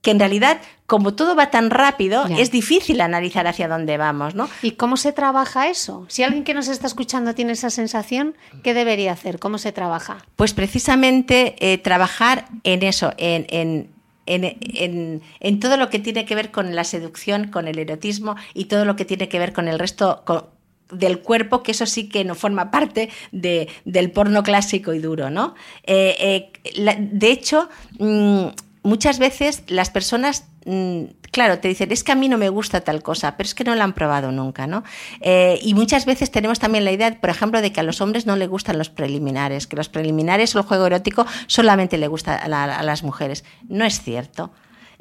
Que en realidad, como todo va tan rápido, es difícil analizar hacia dónde vamos, ¿no? ¿Y cómo se trabaja eso? Si alguien que nos está escuchando tiene esa sensación, ¿qué debería hacer? ¿Cómo se trabaja? Pues precisamente eh, trabajar en eso, en, en, todo lo que tiene que ver con la seducción, con el erotismo y todo lo que tiene que ver con el resto del cuerpo, que eso sí que no forma parte del porno clásico y duro, ¿no? Eh, eh, de hecho, mm, muchas veces las personas, mm, claro, te dicen, es que a mí no me gusta tal cosa, pero es que no la han probado nunca, ¿no? Eh, y muchas veces tenemos también la idea, por ejemplo, de que a los hombres no les gustan los preliminares, que los preliminares o el juego erótico solamente le gusta a, las mujeres. No es cierto.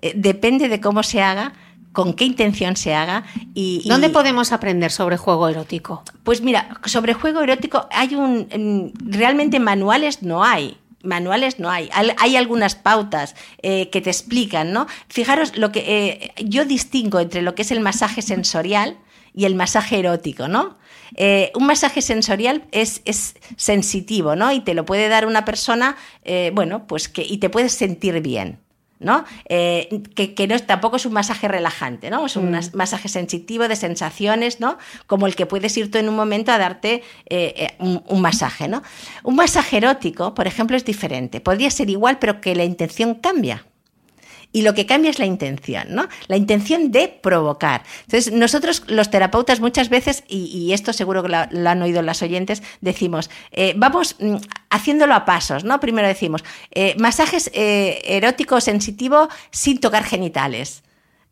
Eh, depende de cómo se haga, con qué intención se haga y, ¿Dónde podemos aprender sobre juego erótico? Pues mira, sobre juego erótico hay un realmente manuales no hay manuales no hay. Hay algunas pautas eh, que te explican, ¿no? Fijaros lo que eh, yo distingo entre lo que es el masaje sensorial y el masaje erótico, ¿no? Eh, un masaje sensorial es, es, sensitivo, ¿no? Y te lo puede dar una persona, bueno, pues que y te puedes sentir bien. ¿No? Eh, que, no tampoco es un masaje relajante, ¿no? Es un mm. masaje sensitivo de sensaciones, ¿no? Como el que puedes ir tú en un momento a darte eh, eh, un, un, masaje, ¿no? Un masaje erótico, por ejemplo, es diferente. Podría ser igual, pero que la intención cambia y lo que cambia es la intención, ¿no? La intención de provocar. Entonces, nosotros los terapeutas muchas veces, y, esto seguro que lo, han oído las oyentes, decimos, eh, vamos mm, haciéndolo a pasos, ¿no? Primero decimos, eh, masajes eh, erótico sensitivo sin tocar genitales.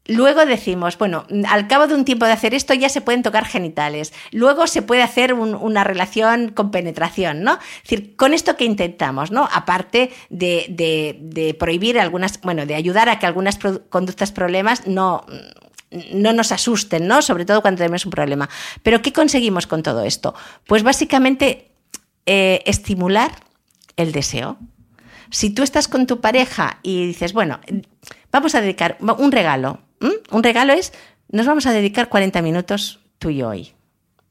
Luego decimos, bueno, al cabo de un tiempo de hacer esto ya se pueden tocar genitales. Luego se puede hacer una relación con penetración, ¿no? Es decir, con esto que intentamos, ¿no? Aparte de, prohibir algunas, bueno, de ayudar a que algunas conductas problemas no, no nos asusten, ¿no? Sobre todo cuando tenemos un problema. Pero ¿qué conseguimos con todo esto? Pues básicamente eh, estimular el deseo. Si tú estás con tu pareja y dices, bueno, vamos a dedicar un regalo, ¿Mm? Un regalo es, nos vamos a dedicar 40 minutos tú y yo hoy,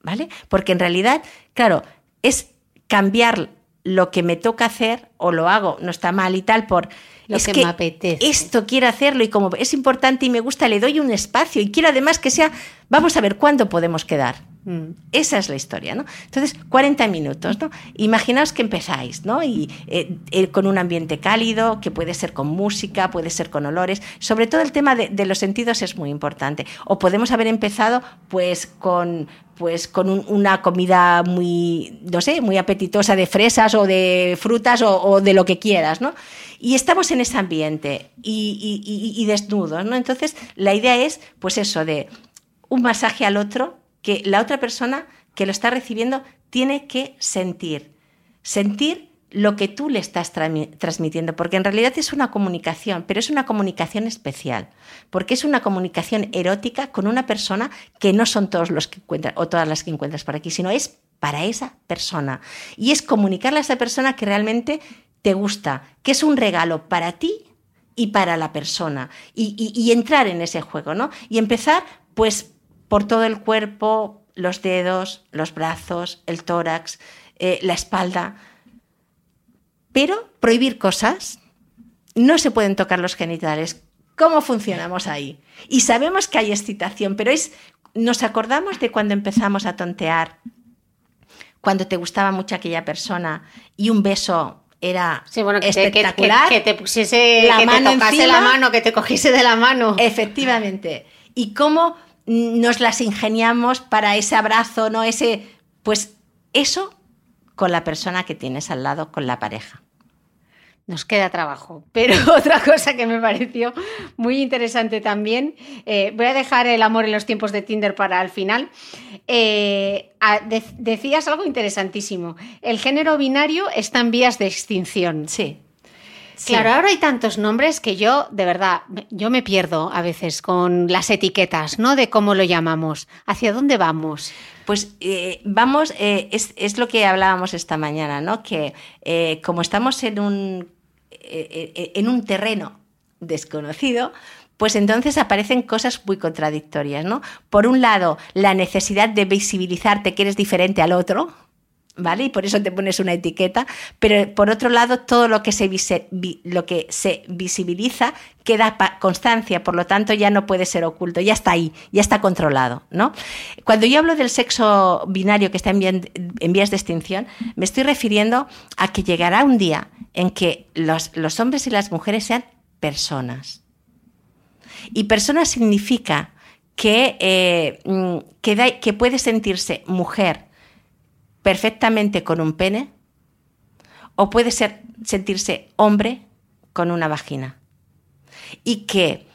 ¿vale? Porque en realidad, claro, es cambiar lo que me toca hacer o lo hago, no está mal y tal, por lo es que, me apetece. Esto quiero hacerlo y como es importante y me gusta, le doy un espacio y quiero además que sea, vamos a ver cuándo podemos quedar. Mm. Esa es la historia, ¿no? Entonces, 40 minutos, ¿no? Imaginaos que empezáis, ¿no? Y eh, eh, con un ambiente cálido, que puede ser con música, puede ser con olores. Sobre todo el tema de, los sentidos es muy importante. O podemos haber empezado, pues, con pues con una comida muy, no sé, muy apetitosa de fresas o de frutas o, de lo que quieras, ¿no? Y estamos en ese ambiente y, y desnudos, ¿no? Entonces, la idea es, pues eso, de un masaje al otro, que la otra persona que lo está recibiendo tiene que sentir. Sentir lo que tú le estás transmitiendo, porque en realidad es una comunicación, pero es una comunicación especial, porque es una comunicación erótica con una persona que no son todos los que encuentras o todas las que encuentras por aquí, sino es para esa persona. Y es comunicarle a esa persona que realmente te gusta, que es un regalo para ti y para la persona, y, y entrar en ese juego, ¿no? Y empezar, pues, por todo el cuerpo, los dedos, los brazos, el tórax, eh, la espalda. Pero prohibir cosas, no se pueden tocar los genitales. ¿Cómo funcionamos ahí? Y sabemos que hay excitación, pero es, nos acordamos de cuando empezamos a tontear, cuando te gustaba mucho aquella persona y un beso era espectacular. que, te pusiese, la mano tocase la mano, que te cogiese de la mano. Efectivamente. Y cómo nos las ingeniamos para ese abrazo, ¿no? Ese, pues eso con la persona que tienes al lado, con la pareja. Nos queda trabajo. Pero otra cosa que me pareció muy interesante también, eh, voy a dejar el amor en los tiempos de Tinder para el final. Eh, decías algo interesantísimo. El género binario está en vías de extinción. Sí. Claro, ahora hay tantos nombres que yo, de verdad, yo me pierdo a veces con las etiquetas, ¿no? De cómo lo llamamos. ¿Hacia dónde vamos? Pues eh, vamos, es, lo que hablábamos esta mañana, ¿no? Que como estamos en un eh, eh, en un terreno desconocido, pues entonces aparecen cosas muy contradictorias, ¿no? Por un lado, la necesidad de visibilizarte que eres diferente al otro, ¿vale? Y por eso te pones una etiqueta, pero por otro lado, todo lo que se, lo que se visibiliza queda constancia, por lo tanto ya no puede ser oculto, ya está ahí, ya está controlado, ¿no? Cuando yo hablo del sexo binario que está en, en vías de extinción, me estoy refiriendo a que llegará un día en que los, hombres y las mujeres sean personas. Y persona significa que, eh, mm, que puede sentirse mujer perfectamente con un pene o puede ser, sentirse hombre con una vagina. Y que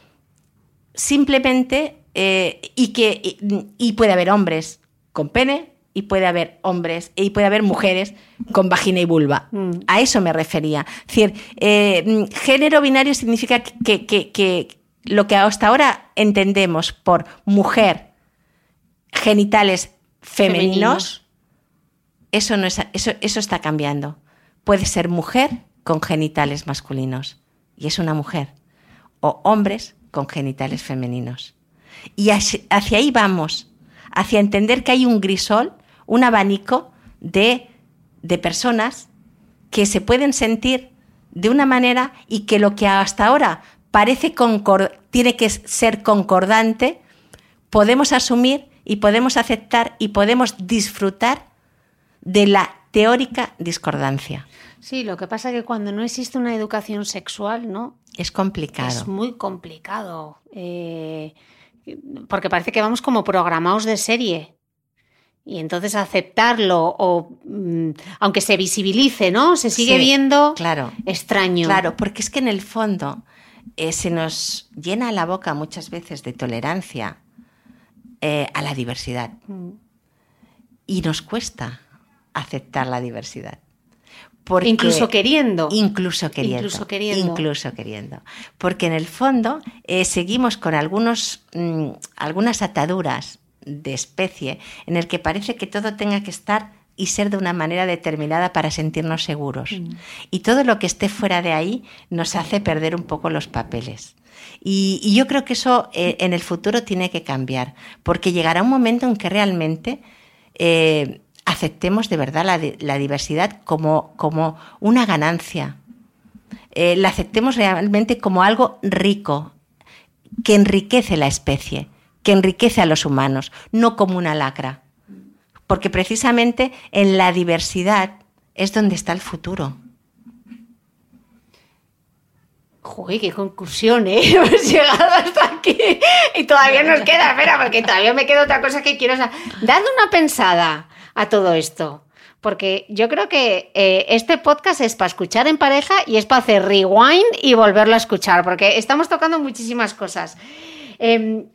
simplemente, eh, y que y puede haber hombres con pene y puede haber hombres y puede haber mujeres con vagina y vulva. Mm. A eso me refería. Es decir, eh, género binario significa que, que, lo que hasta ahora entendemos por mujer, genitales femeninos eso, no es, eso, eso está cambiando. Puede ser mujer con genitales masculinos y es una mujer. O hombres con genitales femeninos. Y hacia ahí vamos, hacia entender que hay un grisol, un abanico de, de personas que se pueden sentir de una manera y que lo que hasta ahora parece tiene que ser concordante, podemos asumir y podemos aceptar y podemos disfrutar de la teórica discordancia. Sí, lo que pasa es que cuando no existe una educación sexual, ¿no? Es complicado. Es muy complicado. Eh, porque parece que vamos como programados de serie. Y entonces aceptarlo, o mm, aunque se visibilice, ¿no? Se sigue viendo claro, extraño. Claro, porque es que en el fondo eh, se nos llena la boca muchas veces de tolerancia eh, a la diversidad. Mm. Y nos cuesta aceptar la diversidad. incluso queriendo. Incluso queriendo. Incluso queriendo. Incluso queriendo. Porque en el fondo eh, seguimos con algunos, mm, algunas ataduras de especie en el que parece que todo tenga que estar y ser de una manera determinada para sentirnos seguros. Mm. Y todo lo que esté fuera de ahí nos hace perder un poco los papeles. Y, yo creo que eso eh, en el futuro tiene que cambiar, porque llegará un momento en que realmente eh, aceptemos de verdad la, diversidad como, como, una ganancia. Eh, la aceptemos realmente como algo rico, que enriquece la especie, que enriquece a los humanos, no como una lacra. Porque precisamente en la diversidad es donde está el futuro. Joder, qué conclusión, ¿eh? Hemos llegado hasta aquí y todavía nos queda, espera, porque todavía me queda otra cosa que quiero saber. Dad una pensada a todo esto. Porque yo creo que eh, este podcast es para escuchar en pareja y es para hacer rewind y volverlo a escuchar, porque estamos tocando muchísimas cosas. Em,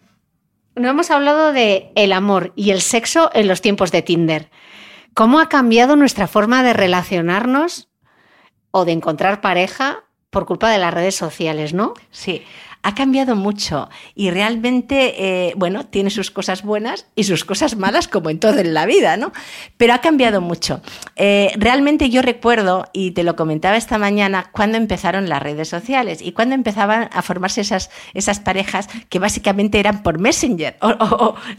no hemos hablado de el amor y el sexo en los tiempos de Tinder. ¿Cómo ha cambiado nuestra forma de relacionarnos o de encontrar pareja por culpa de las redes sociales, no? Sí ha cambiado mucho y realmente, eh, bueno, tiene sus cosas buenas y sus cosas malas como en todo en la vida, ¿no? Pero ha cambiado mucho. Eh, realmente yo recuerdo, y te lo comentaba esta mañana, cuando empezaron las redes sociales y cuando empezaban a formarse esas, esas parejas que básicamente eran por Messenger.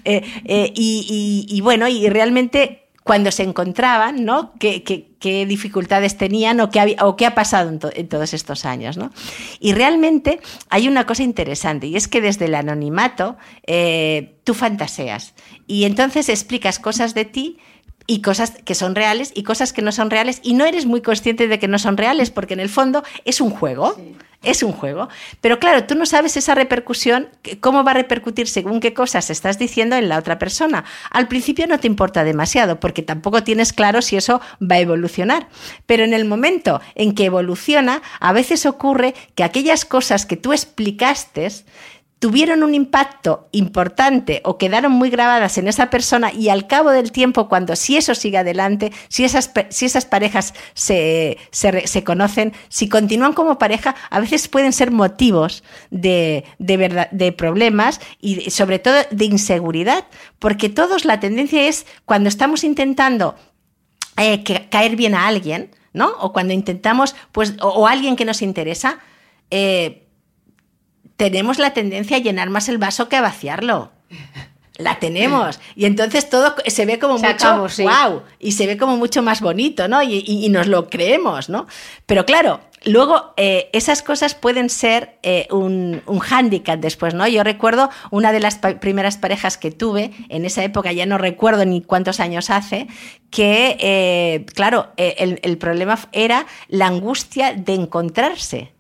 Eh, y bueno, y realmente cuando se encontraban, ¿no? ¿Qué, dificultades tenían o qué, o qué ha pasado en, todos estos años, ¿no? Y realmente hay una cosa interesante y es que desde el anonimato eh, tú fantaseas y entonces explicas cosas de ti y cosas que son reales y cosas que no son reales y no eres muy consciente de que no son reales porque en el fondo es un juego. Es un juego. Pero claro, tú no sabes esa repercusión, cómo va a repercutir según qué cosas estás diciendo en la otra persona. Al principio no te importa demasiado porque tampoco tienes claro si eso va a evolucionar. Pero en el momento en que evoluciona, a veces ocurre que aquellas cosas que tú explicaste tuvieron un impacto importante o quedaron muy grabadas en esa persona y al cabo del tiempo, cuando si eso sigue adelante, si esas, si esas parejas se, se, conocen, si continúan como pareja, a veces pueden ser motivos de, de, verdad, de problemas y sobre todo de inseguridad, porque todos la tendencia es cuando estamos intentando eh, caer bien a alguien, ¿no? O cuando intentamos, pues, o, alguien que nos interesa, eh, tenemos la tendencia a llenar más el vaso que a vaciarlo. La tenemos. Y entonces todo se ve como mucho wow. Y se ve como mucho más bonito, ¿no? Y, nos lo creemos, ¿no? Pero claro, luego eh, esas cosas pueden ser eh, un, un hándicap después, ¿no? Yo recuerdo una de las primeras parejas que tuve, en esa época ya no recuerdo ni cuántos años hace, que, eh, claro, el problema era la angustia de encontrarse.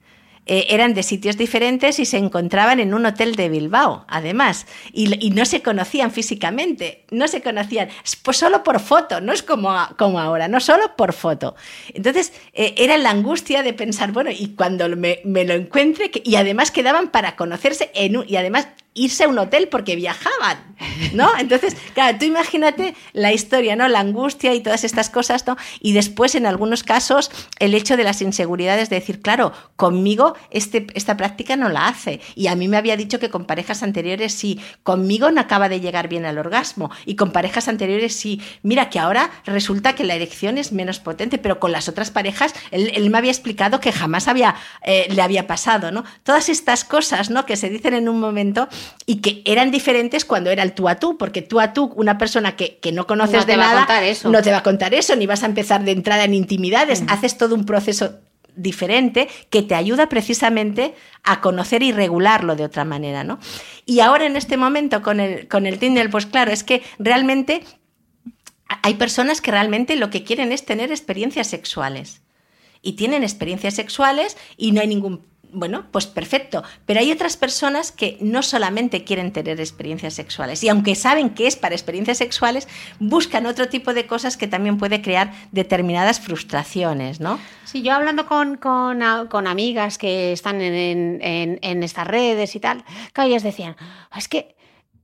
Eh, eran de sitios diferentes y se encontraban en un hotel de Bilbao, además, y, no se conocían físicamente, no se conocían, solo por foto, no es como, como ahora, no solo por foto. Entonces, eh, era la angustia de pensar, bueno, y cuando me, lo encuentre, y además quedaban para conocerse en y además irse a un hotel porque viajaban, ¿no? Entonces, claro, tú imagínate la historia, ¿no? La angustia y todas estas cosas, ¿no? Y después, en algunos casos, el hecho de las inseguridades de decir, claro, conmigo este, esta práctica no la hace. Y a mí me había dicho que con parejas anteriores sí, conmigo no acaba de llegar bien al orgasmo. Y con parejas anteriores sí. Mira que ahora resulta que la erección es menos potente, pero con las otras parejas, él, me había explicado que jamás había, eh, le había pasado, ¿no? Todas estas cosas, ¿no? Que se dicen en un momento y que eran diferentes cuando era el tú a tú, porque tú a tú, una persona que, no conoces de nada, no te va a contar eso, ni vas a empezar de entrada en intimidades, mm. haces todo un proceso diferente que te ayuda precisamente a conocer y regularlo de otra manera, ¿no? Y ahora en este momento con el, con el Tinder, pues claro, es que realmente hay personas que realmente lo que quieren es tener experiencias sexuales. Y tienen experiencias sexuales y no hay ningún bueno, pues perfecto. Pero hay otras personas que no solamente quieren tener experiencias sexuales y aunque saben que es para experiencias sexuales, buscan otro tipo de cosas que también puede crear determinadas frustraciones, ¿no? Sí, yo hablando con, con, amigas que están en, en, estas redes y tal, que ellas decían, es que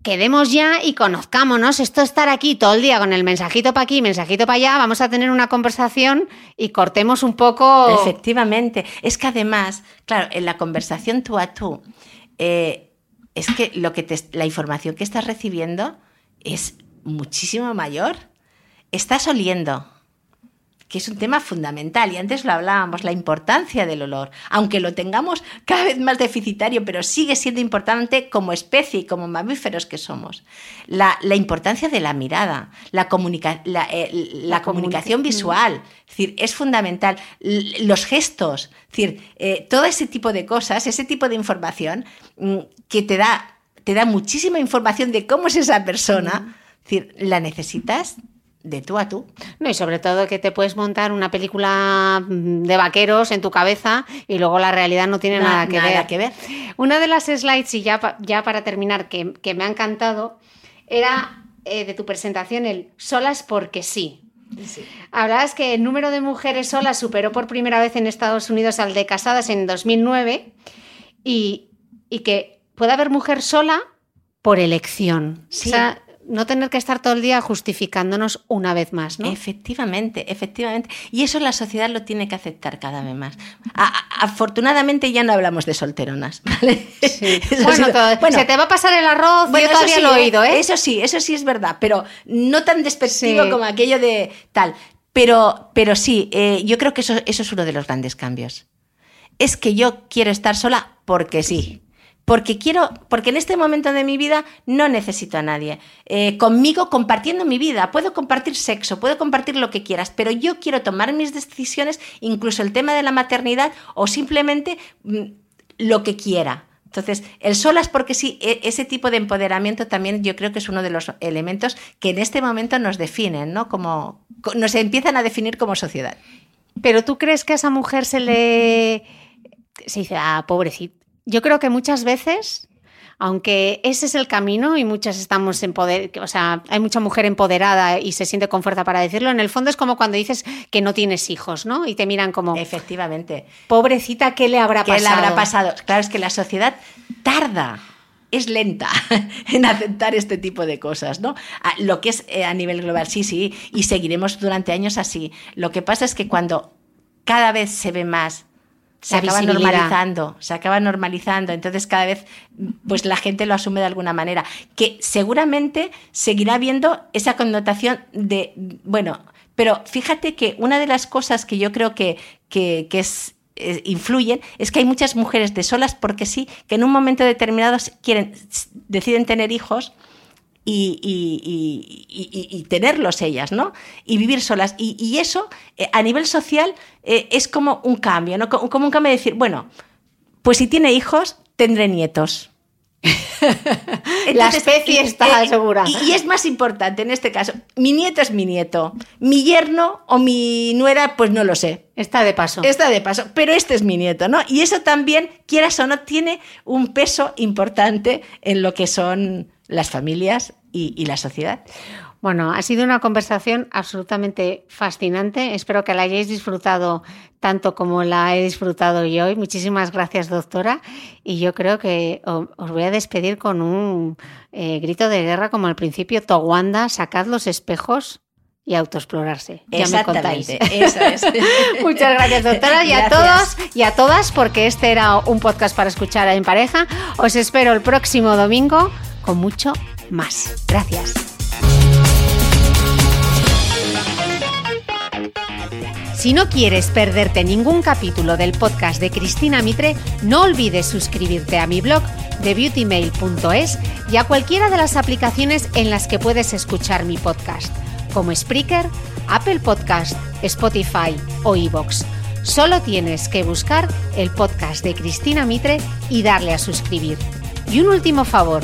quedemos ya y conozcámonos. Esto estar aquí todo el día con el mensajito para aquí, mensajito para allá, vamos a tener una conversación y cortemos un poco. Efectivamente. Es que además, claro, en la conversación tú a tú, eh, es que, lo que la información que estás recibiendo es muchísimo mayor. Estás oliendo, que es un tema fundamental y antes lo hablábamos, la importancia del olor, aunque lo tengamos cada vez más deficitario, pero sigue siendo importante como especie y como mamíferos que somos. La, importancia de la mirada, la, la, eh, comunicación visual, es decir, es fundamental. Los gestos, es decir, eh, todo ese tipo de cosas, ese tipo de información mm, que te da, te da muchísima información de cómo es esa persona, es decir, la necesitas de tú a tú. No, y sobre todo que te puedes montar una película mm, de vaqueros en tu cabeza y luego la realidad no tiene nada, que, ver. que, ver. Una de las slides, y ya, ya para terminar, que, me ha encantado, era eh, de tu presentación el solas porque sí. Sí. Hablabas que el número de mujeres solas superó por primera vez en Estados Unidos al de casadas en 2009 y, y que puede haber mujer sola por elección. Sí no tener que estar todo el día justificándonos una vez más, ¿no? Efectivamente, efectivamente. Y eso la sociedad lo tiene que aceptar cada vez más. afortunadamente ya no hablamos de solteronas, ¿vale? bueno, se te va a pasar el arroz, yo todavía lo he ¿eh? oído, ¿eh? Eso sí, eso sí es verdad, pero no tan despectivo como aquello de tal. Pero, pero sí, eh, yo creo que eso, eso es uno de los grandes cambios. Es que yo quiero estar sola porque sí porque quiero, porque en este momento de mi vida no necesito a nadie. Eh, conmigo compartiendo mi vida, puedo compartir sexo, puedo compartir lo que quieras, pero yo quiero tomar mis decisiones, incluso el tema de la maternidad o simplemente mm, lo que quiera Entonces, el solas porque sí, e, ese tipo de empoderamiento también yo creo que es uno de los elementos que en este momento nos definen, ¿no? Como nos empiezan a definir como sociedad. Pero tú crees que a esa mujer se le se dice, ah, pobrecita. Yo creo que muchas veces aunque ese es el camino y muchas estamos en poder, o sea, hay mucha mujer empoderada y se siente con fuerza para decirlo, en el fondo es como cuando dices que no tienes hijos, ¿no? Y te miran como... Efectivamente. Pobrecita, ¿qué le habrá pasado? ¿Qué le habrá pasado? Claro, es que la sociedad tarda es lenta en aceptar este tipo de cosas, ¿no? Lo que es eh, a nivel global, sí, sí, y seguiremos durante años así. Lo que pasa es que cuando cada vez se ve más se acaba normalizando, se acaba normalizando, entonces cada vez pues la gente lo asume de alguna manera, que seguramente seguirá viendo esa connotación de, bueno, pero fíjate que una de las cosas que yo creo que, que, es influyen es que hay muchas mujeres de solas porque sí, que en un momento determinado quieren, deciden tener hijos y, tenerlos ellas, ¿no? Y vivir solas. Y, eso, eh, a nivel social, eh, es como un cambio, ¿no? Como un cambio de decir, bueno, pues si tiene hijos, tendré nietos. la especie eh, está asegurada. Y, es más importante en este caso, mi nieto es mi nieto, mi yerno o mi nuera, pues no lo sé. Está de paso. Está de paso, pero este es mi nieto, ¿no? Y eso también, quieras o no, tiene un peso importante en lo que son las familias y, la sociedad. Bueno, ha sido una conversación absolutamente fascinante. Espero que la hayáis disfrutado tanto como la he disfrutado yo hoy. Muchísimas gracias, doctora. Y yo creo que os voy a despedir con un eh, grito de guerra como al principio. Towanda, sacad los espejos y autoexplorarse. Ya me contáis. Muchas gracias, doctora, y a todos y a todas, porque este era un podcast para escuchar en pareja. Os espero el próximo domingo con mucho más. Gracias. Si no quieres perderte ningún capítulo del podcast de Cristina Mitre, no olvides suscribirte a mi blog de beautymail.es y a cualquiera de las aplicaciones en las que puedes escuchar mi podcast, como Spreaker, Apple Podcast, Spotify o iVoox. Solo tienes que buscar el podcast de Cristina Mitre y darle a suscribir. Y un último favor,